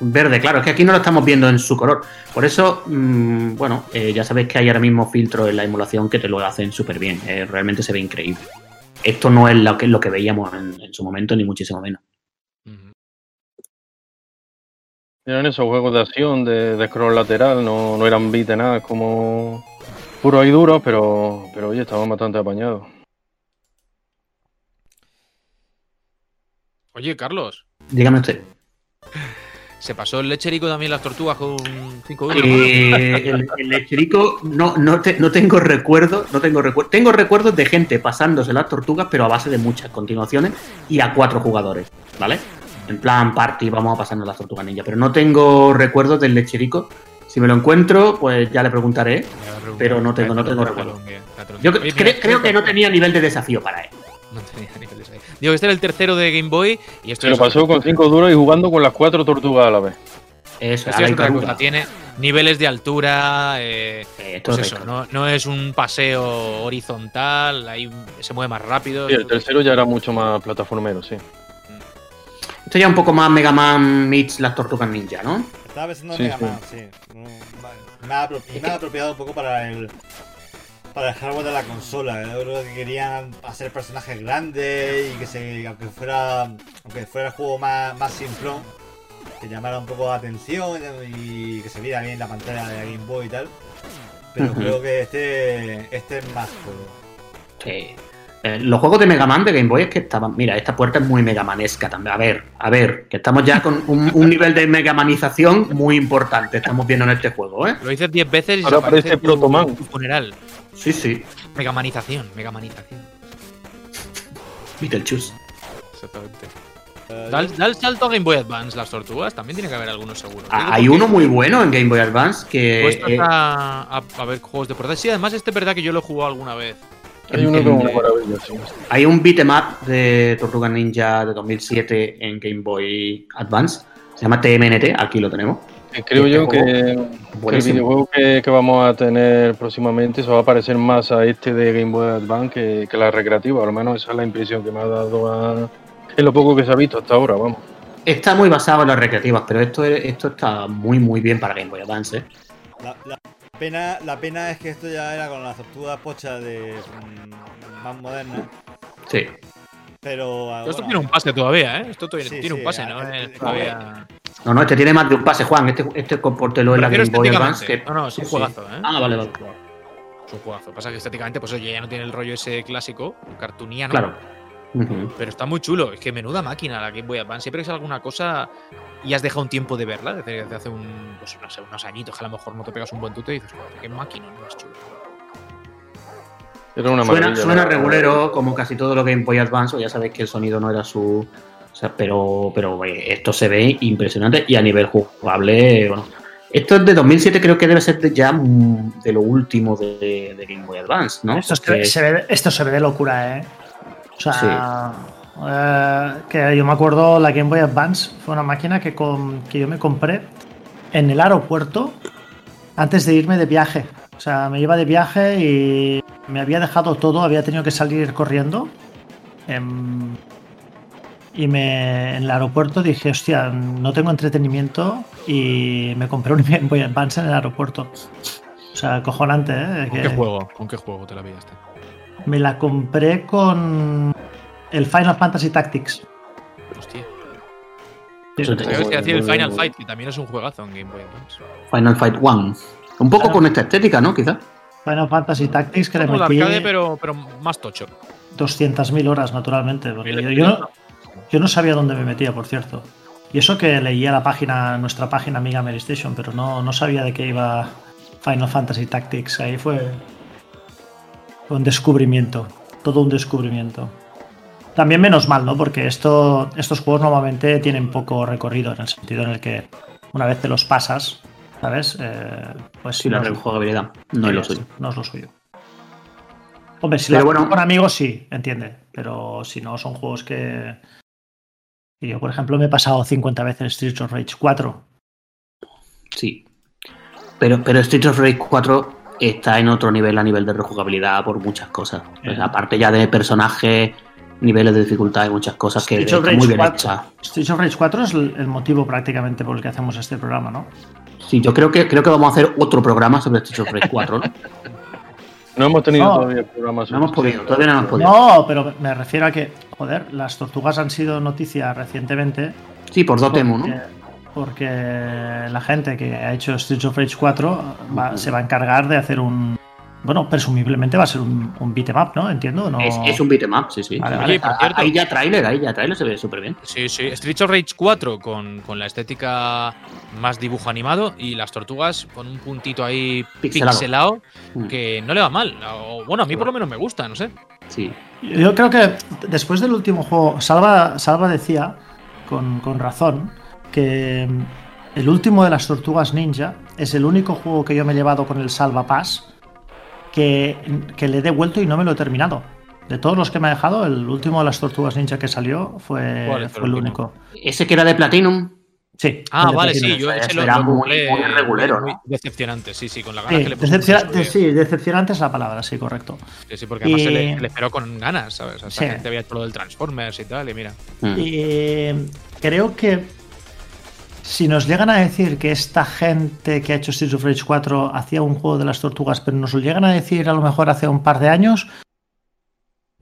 Verde, claro, es que aquí no lo estamos viendo en su color. Por eso, mm, bueno, eh, ya sabéis que hay ahora mismo filtros en la emulación que te lo hacen súper bien. eh, realmente se ve increíble. Esto no es lo que, lo que veíamos en, en su momento, ni muchísimo menos. Eran esos juegos de acción, de, de scroll lateral, no, no eran beaten nada como puros y duros, pero, pero oye, estaban bastante apañados. Oye, Carlos, Dígame usted. ¿se pasó el lecherico también las tortugas con 5 euros? Eh, el, el lecherico, no, no, te- no tengo recuerdos, no tengo recuerdos. Tengo recuerdos de gente pasándose las tortugas, pero a base de muchas continuaciones y a cuatro jugadores, ¿vale? En plan party, vamos a pasarnos las tortugas ninja. Pero no tengo recuerdos del lecherico. Si me lo encuentro, pues ya le preguntaré. pero no tengo- no tengo recuerdo. Yo Oye, cre- mira, creo que no tenía nivel de desafío para él. No tenía nivel de desafío. Digo, este era el tercero de Game Boy y esto Se lo es- pasó con cinco duros y jugando con las cuatro tortugas a la vez. Eso, esto es otra cosa. Tiene niveles de altura. eh, Eh, pues es eso, no, no es un paseo horizontal, ahí se mueve más rápido. Sí, el tercero ya era mucho más plataformero, sí. Esto ya un poco más Mega Man meets las tortugas ninja, ¿no? Estaba pensando en Sí, Mega sí. Man, sí. Ha apro- me ha apropiado un poco para el para el hardware de la consola. Yo creo que querían hacer personajes grandes y que se aunque fuera aunque fuera el juego más, más simplón, que llamara un poco la atención y que se viera bien la pantalla de la Game Boy y tal. Pero creo que este este es más juego. Sí. Eh, los juegos de Mega Man de Game Boy es que estaban. Mira, esta puerta es muy Mega Manesca también. A ver, a ver, que estamos ya con un, un nivel de Mega Manización muy importante. Estamos viendo en este juego, ¿eh? Lo dices 10 veces y Ahora se aparece Protoman. tu funeral. Sí, sí. Megamanización, megamanización. Beetlejuice. Exactamente. Eh, Da, el- da el salto a Game Boy Advance las tortugas, también tiene que haber algunos seguros. Ah, Digo hay uno muy bueno en Game Boy Advance que. eh, a, a- a ver juegos de portátil. Sí, además este es verdad que yo lo he jugado alguna vez. Hay uno en- que es en- una maravilla, sí. hay un beat'em up de Tortugas Ninja de 2007 en Game Boy Advance. Se llama TMNT, aquí lo tenemos. Eh, Creo Este yo que, que el videojuego que, que vamos a tener próximamente se va a parecer más a este de Game Boy Advance que, que la recreativa. Al menos esa es la impresión que me ha dado a, en lo poco que se ha visto hasta ahora, vamos. Está muy basado en las recreativas, pero esto, es- esto está muy, muy bien para Game Boy Advance. ¿eh? La, la pena, la pena es que esto ya era con las tortugas pochas de mm, más modernas. Sí. Pero, ah, Pero esto bueno, tiene un pase todavía, ¿eh? Esto todavía Sí, tiene un pase, a- ¿no? a- Es a- todavía... No, no, este tiene más de un pase, Juan. Este, este compórtelo en la Game Boy Advance. Que... No, no, es un sí. juegazo, ¿eh? Ah, vale, vale. Es un juegazo. Pasa que estéticamente, pues oye, ya no tiene el rollo ese clásico, cartuniano. Claro. Pero está muy chulo. Es que menuda máquina la Game Boy Advance. Siempre que sale alguna cosa y has dejado un tiempo de verla, desde hace un, pues, no sé, unos añitos, que a lo mejor no te pegas un buen tute y dices, joder, qué máquina, no es chulo. Era una Suena, suena regulero, como casi todo lo Game Boy Advance, o ya sabéis que el sonido no era su. o sea, pero, pero eh, esto se ve impresionante y a nivel jugable, bueno. Esto es de 2007, creo que debe ser de ya mm, de lo último de, de Game Boy Advance, ¿no? Esto, es que Porque- se ve, esto se ve de locura, ¿eh? O sea, eh, que yo me acuerdo, la Game Boy Advance fue una máquina que, con- que yo me compré en el aeropuerto antes de irme de viaje. O sea, me iba de viaje y me había dejado todo, había tenido que salir corriendo. Em, y me, en el aeropuerto dije, hostia, no tengo entretenimiento y me compré un Game Boy Advance en el aeropuerto. O sea, cojonante, ¿eh? ¿Con Que qué juego? ¿Con qué juego te la pillaste? Me la compré con el Final Fantasy Tactics. Hostia. Eso te- Te iba a decir el Final Fight, que también es un juegazo en Game Boy Advance. Final Fight One. Un poco Claro. con esta estética, ¿no? Quizá. Final Fantasy Tactics que le Como de metí arcade, pero, pero más tocho. 200.000 horas, naturalmente. Porque yo, no, yo no sabía dónde me metía, por cierto. Y eso que leía la página, nuestra página amiga Mary Station, pero no, no sabía de qué iba Final Fantasy Tactics. Ahí fue un descubrimiento. Todo un descubrimiento. También menos mal, ¿no? Porque esto, estos juegos normalmente tienen poco recorrido, en el sentido en el que una vez te los pasas, ¿sabes? Eh, pues Sí, no es- rejugabilidad no es lo suyo. no es lo suyo. Hombre, si lo bueno. con amigos, sí, entiende. Pero si no, son juegos que. que yo, por ejemplo, me he pasado 50 veces Streets of Rage 4. Sí. Pero, pero Street of Rage 4 está en otro nivel a nivel de rejugabilidad por muchas cosas. Pues Eh. aparte ya de personajes, niveles de dificultad y muchas cosas que están muy bien 4. hechas. Streets of Rage 4 es el motivo prácticamente por el que hacemos este programa, ¿no? Sí, yo creo que creo que vamos a hacer otro programa sobre Street of Rage 4, ¿no? No hemos tenido No. todavía programas. No hemos podido, todavía no hemos podido. No, pero me refiero a que, joder, las tortugas han sido noticia recientemente. Sí, por Dotemu, ¿no? Porque la gente que ha hecho Streets of Rage 4 va- se va a encargar de hacer un. Bueno, presumiblemente va a ser un, un beat'em up, ¿no? Entiendo. No... Es, es un beat'em up, sí, sí. Vale, vale. Oye, por Ah, cierto- Ahí ya trailer, ahí ya trailer se ve súper bien. Sí, sí. Streets of Rage 4 con, con la estética más dibujo animado y las tortugas con un puntito ahí Pixelado. pixelado, Mm, que no le va mal. O, bueno, a mí por lo menos me gusta, no sé. Sí. Yo creo que después del último juego, Salva, Salva decía, con, con razón, que mm, el último de las tortugas ninja es el único juego que yo me he llevado con el Salva Pass que, que le he devuelto y no me lo he terminado. De todos los que me ha dejado, el último de las tortugas ninja que salió fue, ¿Cuál es fue el único. Ese que era de Platinum, Sí. Ah, vale, Platinum. sí, yo ese lo, era lo muy- muy regulero, muy ¿no? decepcionante, sí, sí, con la ganas Sí, que le pusimos decepciona- en su día. sí, decepcionante es la palabra, sí, correcto. Sí, sí, porque además Y- se, le, le esperó con ganas, ¿sabes? Esta Sí. gente había hecho lo del Transformers y tal, y mira. mm, Y eh, creo que si nos llegan a decir que esta gente que ha hecho Streets of Rage 4 hacía un juego de las tortugas, pero nos lo llegan a decir a lo mejor hace un par de años,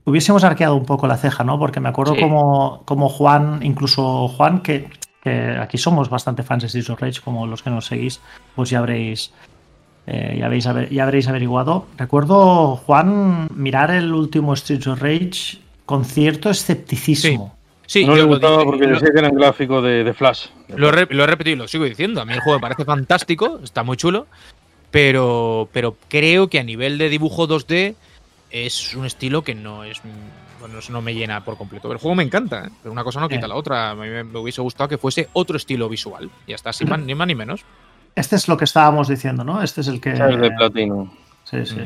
hubiésemos arqueado un poco la ceja, ¿no? Porque me acuerdo Sí. como, como Juan, incluso Juan, que, que aquí somos bastante fans de Streets of Rage, como los que nos seguís, pues ya habréis. eh, ya, habéis, aver- ya habréis averiguado. Recuerdo, Juan, mirar el último Streets of Rage con cierto escepticismo. Sí, no yo le gustaba dije- porque lo- decía que eran gráficos de, de Flash. Lo he, re- lo he repetido y lo sigo diciendo. A mí el juego me parece fantástico, está muy chulo, pero, pero creo que a nivel de dibujo 2D es un estilo que no es. Bueno, eso no me llena por completo. El juego me encanta, ¿eh? pero una cosa no quita Eh. la otra. A mí me, hubiese gustado que fuese otro estilo visual. Y hasta sin más, ni más ni menos. Este es lo que estábamos diciendo, ¿no? Este es el que. ¿sabes? De Platinum. Sí, sí.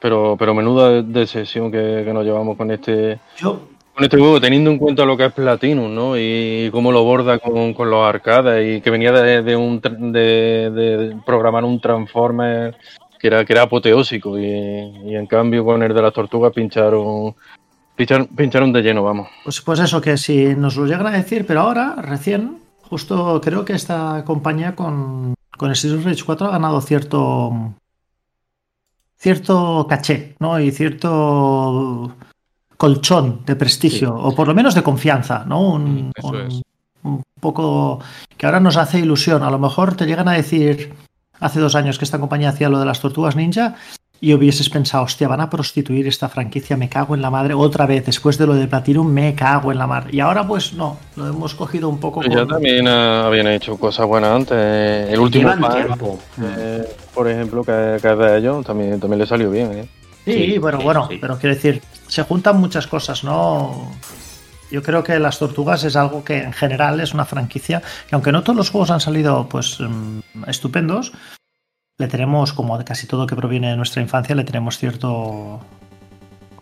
Pero, pero menuda de, de sesión que, que nos llevamos con este Yo, con este juego, teniendo en cuenta lo que es Platinum, ¿no? Y cómo lo borda con, los arcades y que venía de, programar un Transformer que era, que era apoteósico y, en cambio con el de las tortugas pincharon pincharon, pincharon de lleno, vamos. pues, pues eso, que si nos lo llegan a decir, pero ahora, recién, justo creo que esta compañía con, con Streets of Rage 4 ha ganado cierto. cierto caché, ¿no? Y cierto colchón de prestigio, o por lo menos de confianza, ¿no? Un, Eso un- es. un poco que ahora nos hace ilusión. A lo mejor te llegan a decir hace dos años que esta compañía hacía lo de las tortugas ninja y hubieses pensado, hostia, van a prostituir esta franquicia, me cago en la madre. Otra vez, después de lo de Platinum, me cago en la mar. Y ahora pues no, lo hemos cogido un poco Ya con... también ah, habían hecho cosas buenas antes. El último eh, por ejemplo, que, que es de ellos, también, también le salió bien, ¿eh? Sí, Sí, bueno, sí, bueno, sí. pero quiero decir, se juntan muchas cosas, ¿no? Yo creo que las tortugas es algo que en general es una franquicia que aunque no todos los juegos han salido pues mm, estupendos, le tenemos, como de casi todo que proviene de nuestra infancia, le tenemos cierto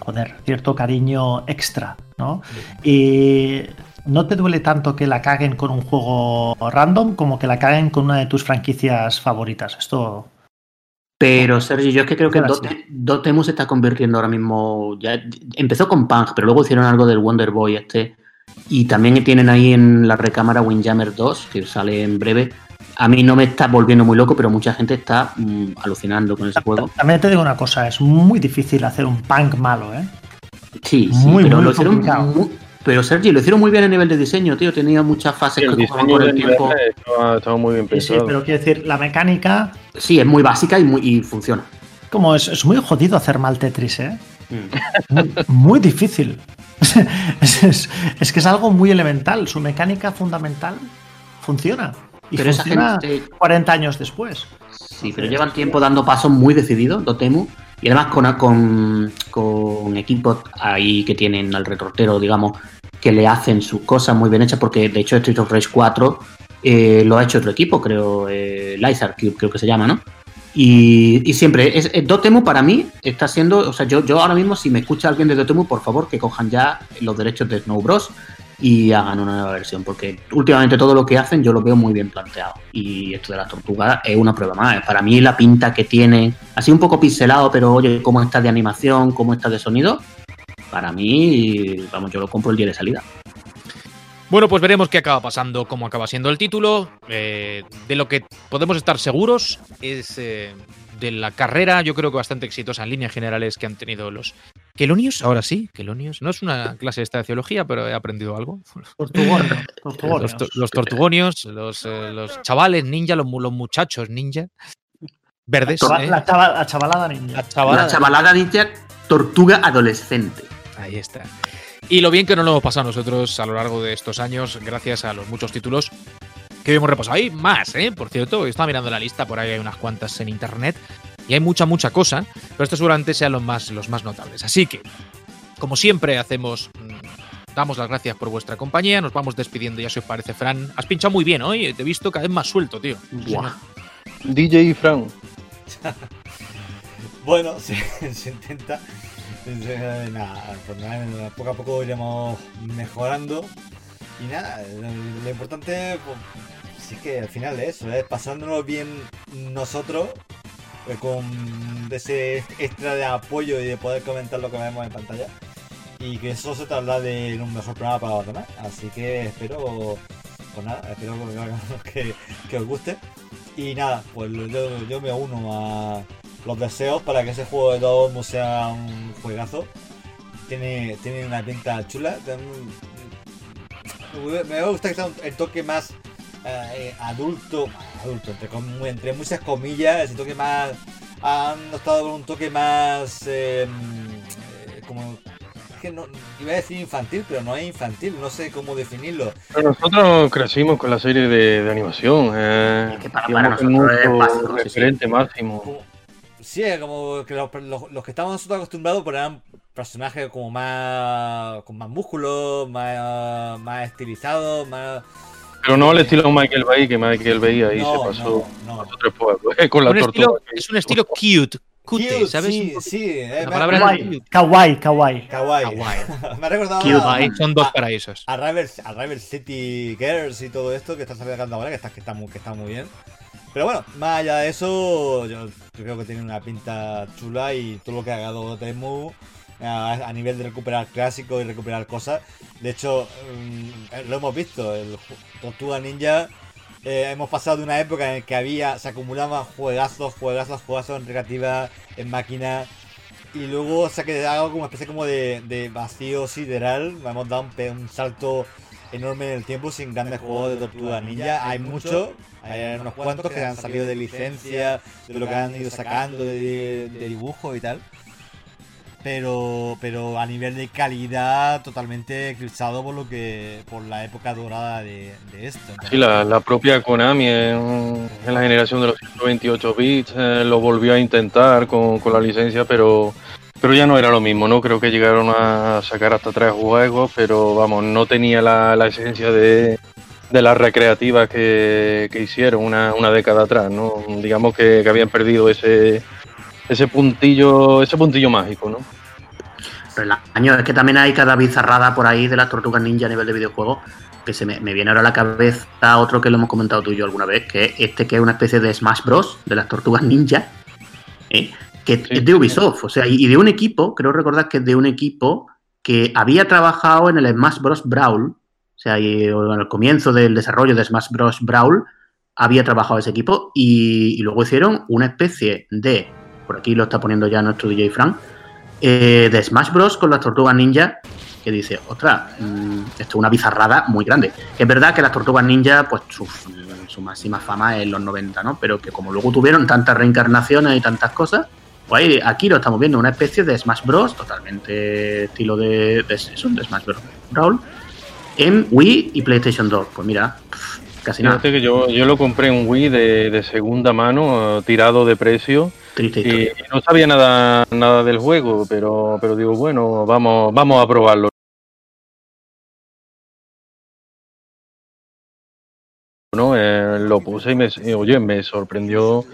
joder, cierto cariño extra, ¿no? Y no te duele tanto que la caguen con un juego random como que la caguen con una de tus franquicias favoritas. Esto Pero Sergio, yo es que creo que Dotemu se está convirtiendo ahora mismo. Ya empezó con Punk, pero luego hicieron algo del Wonder Boy este. Y también tienen ahí en la recámara Windjammer 2, que sale en breve. A mí no me está volviendo muy loco, pero mucha gente está mm, alucinando con ese juego. También te digo una cosa, es muy difícil hacer un punk malo, ¿eh? Sí, sí, Muy, pero muy lo hicieron complicado. Pero Sergi, lo hicieron muy bien a nivel de diseño, tío. Tenía muchas fases Sí, el que con el tiempo. estaba, estaba muy bien Sí, sí, pensado. pero quiero decir, la mecánica, Sí, es muy básica y, muy, y funciona. como es, es muy jodido hacer mal Tetris, ¿eh? Mm. Muy, muy difícil. Es, es- es que es algo muy elemental. Su mecánica fundamental funciona. Y Pero esa funciona gente- 40 años después. Sí, pero llevan tiempo dando pasos muy decididos, Dotemu, y además con, con, con equipos ahí que tienen al retortero, digamos, que le hacen sus cosas muy bien hechas, porque de hecho Street of Rage 4 eh, lo ha hecho otro equipo, creo, eh, Lizard Cube, creo que se llama, ¿no? Y, siempre, es, es- Dotemu para mí está siendo, o sea, yo, yo ahora mismo, si me escucha alguien de Dotemu, por favor, que cojan ya los derechos de Snow Bros. y hagan una nueva versión, porque últimamente todo lo que hacen yo lo veo muy bien planteado. Y esto de las tortugas es una prueba más. Para mí la pinta que tiene, así un poco pixelado, pero oye, cómo está de animación, cómo está de sonido, para mí, vamos, yo lo compro el día de salida. Bueno, pues veremos qué acaba pasando, cómo acaba siendo el título. Eh, de lo que podemos estar seguros es eh, de la carrera, yo creo que bastante exitosa en líneas generales que han tenido los Quelonios. Ahora sí, Quelonios. No es una clase esta de teología, pero he aprendido algo. Tortugonios. Los, tortugonios. los tortugonios, los, eh, los chavales ninja, los, los muchachos ninja. Verdes. Chava- ¿eh? la, chava- la chavalada ninja. La chavalada. La chavalada ninja tortuga adolescente. Ahí está. Y lo bien que nos lo hemos pasado nosotros a lo largo de estos años, gracias a los muchos títulos que hoy hemos repasado. Hay más, ¿eh? Por cierto, estaba mirando la lista, por ahí hay unas cuantas en internet. Y hay mucha, mucha cosa, pero estos seguramente sean los más, los más notables. Así que, como siempre hacemos, mm, damos las gracias por vuestra compañía, nos vamos despidiendo ya si os parece, Fran. Has pinchado muy bien hoy, te he visto cada vez más suelto, tío. Buah. DJ Fran. Bueno, se, se intenta. Nada, poco a poco iremos mejorando. Y nada, lo, importante, pues, sí que al final es eso, es pasándonos bien nosotros, eh, con ese extra de apoyo y de poder comentar lo que vemos en pantalla. Y que eso se traslade en un mejor programa para los demás. Así que espero, pues nada, espero que, que os guste. Y nada, pues yo, yo me uno a los deseos para que ese juego de Domo sea un juegazo. Tiene, tiene una pinta chula. Me- gusta que sea el toque más eh, adulto, adulto, entre, entre muchas comillas, ese toque más. Han optado por un toque más. eh, eh, como. es que no, iba a decir infantil, pero no es infantil, no sé cómo definirlo. Pero nosotros crecimos con la serie de, de animación. Eh, Es que para- para nosotros es sí, sí. máximo. como- sí, como que los, los- los que estamos nosotros acostumbrados pues eran personajes como más con más músculos, más, más estilizados, más Pero no al estilo Michael Bay, que Michael Bay ahí No, se pasó no, no. tres pueblos, eh, con la Un tortuga. estilo- es un estilo cute, cute, Cute, ¿sabes? Sí, sí, eh, La me- palabra Kawaii, kawaii, kawaii. kawaii. Me ha recordado Cute. a, Ahí son dos a- paraísos. a Rival, a Rival City Girls y todo esto que está sacando ahora, que está, que está, muy, que está muy bien. Pero bueno, más allá de eso, yo creo que tiene una pinta chula y todo lo que ha dado Temu a, a nivel de recuperar clásicos y recuperar cosas. De hecho, mm, lo hemos visto, el Tortuga Ninja. eh, hemos pasado de una época en la que había, se acumulaban juegazos, juegazos, juegazos en recreativa, en máquina. Y luego se ha quedado como una especie como de, vacío sideral. Hemos dado un salto enorme en el tiempo sin grandes juegos de Tortuga Ninja. Hay muchos, hay unos cuantos que han salido de licencia, de lo que han ido sacando de, de dibujo y tal. Pero, pero a nivel de calidad totalmente eclipsado por lo que por la época dorada de, de esto. Sí, la, la propia Konami en, en la generación de los 128 bits eh, lo volvió a intentar con, con la licencia, pero, pero ya no era lo mismo, ¿no? Creo que llegaron a sacar hasta tres juegos, pero vamos, no tenía la, esencia de, de las recreativas que, hicieron una, década atrás, ¿no? Digamos que, habían perdido ese, puntillo, ese puntillo mágico, ¿no? Pero el año es que también hay cada bizarrada por ahí de las tortugas ninja a nivel de videojuegos. Que se me, me viene ahora a la cabeza otro que lo hemos comentado tú y yo alguna vez, que es este que es una especie de Smash Bros. de las tortugas ninja. ¿eh? Que Sí. es de Ubisoft, o sea, y de un equipo, creo recordar que es de un equipo que había trabajado en el Smash Bros. Brawl, o sea, y, o al comienzo del desarrollo de Smash Bros. Brawl, había trabajado ese equipo y, y luego hicieron una especie de, por aquí lo está poniendo ya nuestro DJ Frank, eh, de Smash Bros. con las tortugas ninja, que dice, ostras, mm, esto es una bizarrada muy grande. Es verdad que las tortugas ninja, pues su, su máxima fama es en los 90, ¿no? Pero que como luego tuvieron tantas reencarnaciones y tantas cosas, pues aquí lo estamos viendo, una especie de Smash Bros. totalmente estilo de, de, eso, de Smash Bros. Brawl en Wii y PlayStation 2. Pues mira, casi nada. Fíjate que yo, yo lo compré en Wii de, de segunda mano, tirado de precio, Triste y no sabía nada, nada del juego, pero, pero digo, bueno, vamos, vamos a probarlo. Lo puse y me, y, oye, me sorprendió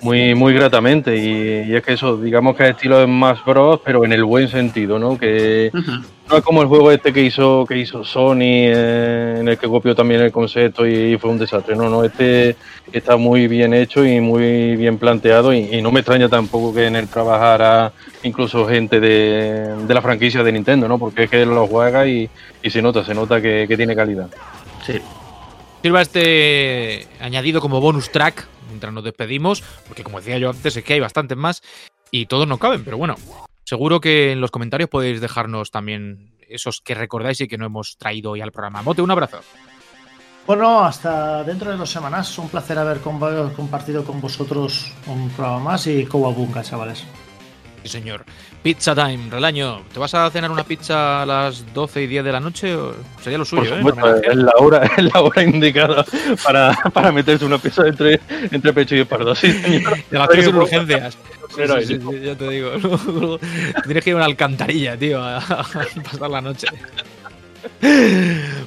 muy, muy gratamente. Y, y es que eso, digamos que es estilo de Smash Bros, pero en el buen sentido, ¿no? Que no es como el juego este que hizo, que hizo Sony, eh, en el que copió también el concepto y fue un desastre. No, no, este está muy bien hecho y muy bien planteado. Y, y no me extraña tampoco que en él trabajara incluso gente de, de la franquicia de Nintendo, ¿no? Porque es que él lo juega y, y se nota, se nota que, que tiene calidad. Sí. Sirva este añadido como bonus track mientras nos despedimos, porque como decía yo antes, es que hay bastantes más y todos no caben, pero bueno, seguro que en los comentarios podéis dejarnos también esos que recordáis y que no hemos traído hoy al programa. Mote, un abrazo. Bueno, hasta dentro de dos semanas. Un placer haber compa- compartido con vosotros un programa más y Kowabunga, chavales. Sí, señor. Pizza time, Relaño. ¿Te vas a cenar una pizza a las 12 y 10 de la noche? O- Sería lo suyo, Por ¿eh? supuesto, Homenaje. es la hora, es la hora indicada para, para meterse una pieza entre, entre pecho y espalda. Sí, señor. Te la haces en urgencias. Sí, ya te digo. Tienes que ir a una alcantarilla, tío, a, a pasar la noche.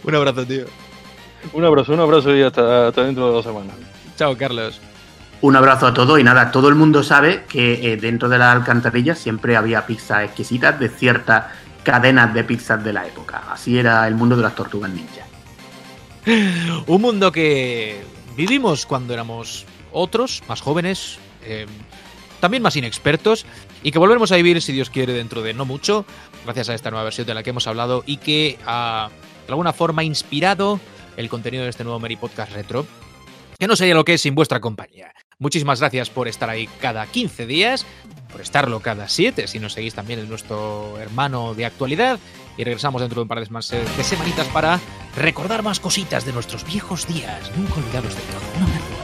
Un abrazo, tío. Un abrazo, un abrazo y hasta, hasta dentro de dos semanas. Chao, Carlos. Un abrazo a todos y nada, todo el mundo sabe que eh, dentro de las alcantarillas siempre había pizzas exquisitas de ciertas cadenas de pizzas de la época. Así era el mundo de las tortugas ninja. Un mundo que vivimos cuando éramos otros, más jóvenes, eh, también más inexpertos, y que volveremos a vivir, si Dios quiere, dentro de no mucho, gracias a esta nueva versión de la que hemos hablado y que ha, de alguna forma, inspirado el contenido de este nuevo Meri Podcast Retro, que no sería lo que es sin vuestra compañía. Muchísimas gracias por estar ahí cada 15 días, por estarlo cada 7, si nos seguís también en nuestro hermano de actualidad, y regresamos dentro de un par de, semanitas para recordar más cositas de nuestros viejos días, nunca olvidados de todo.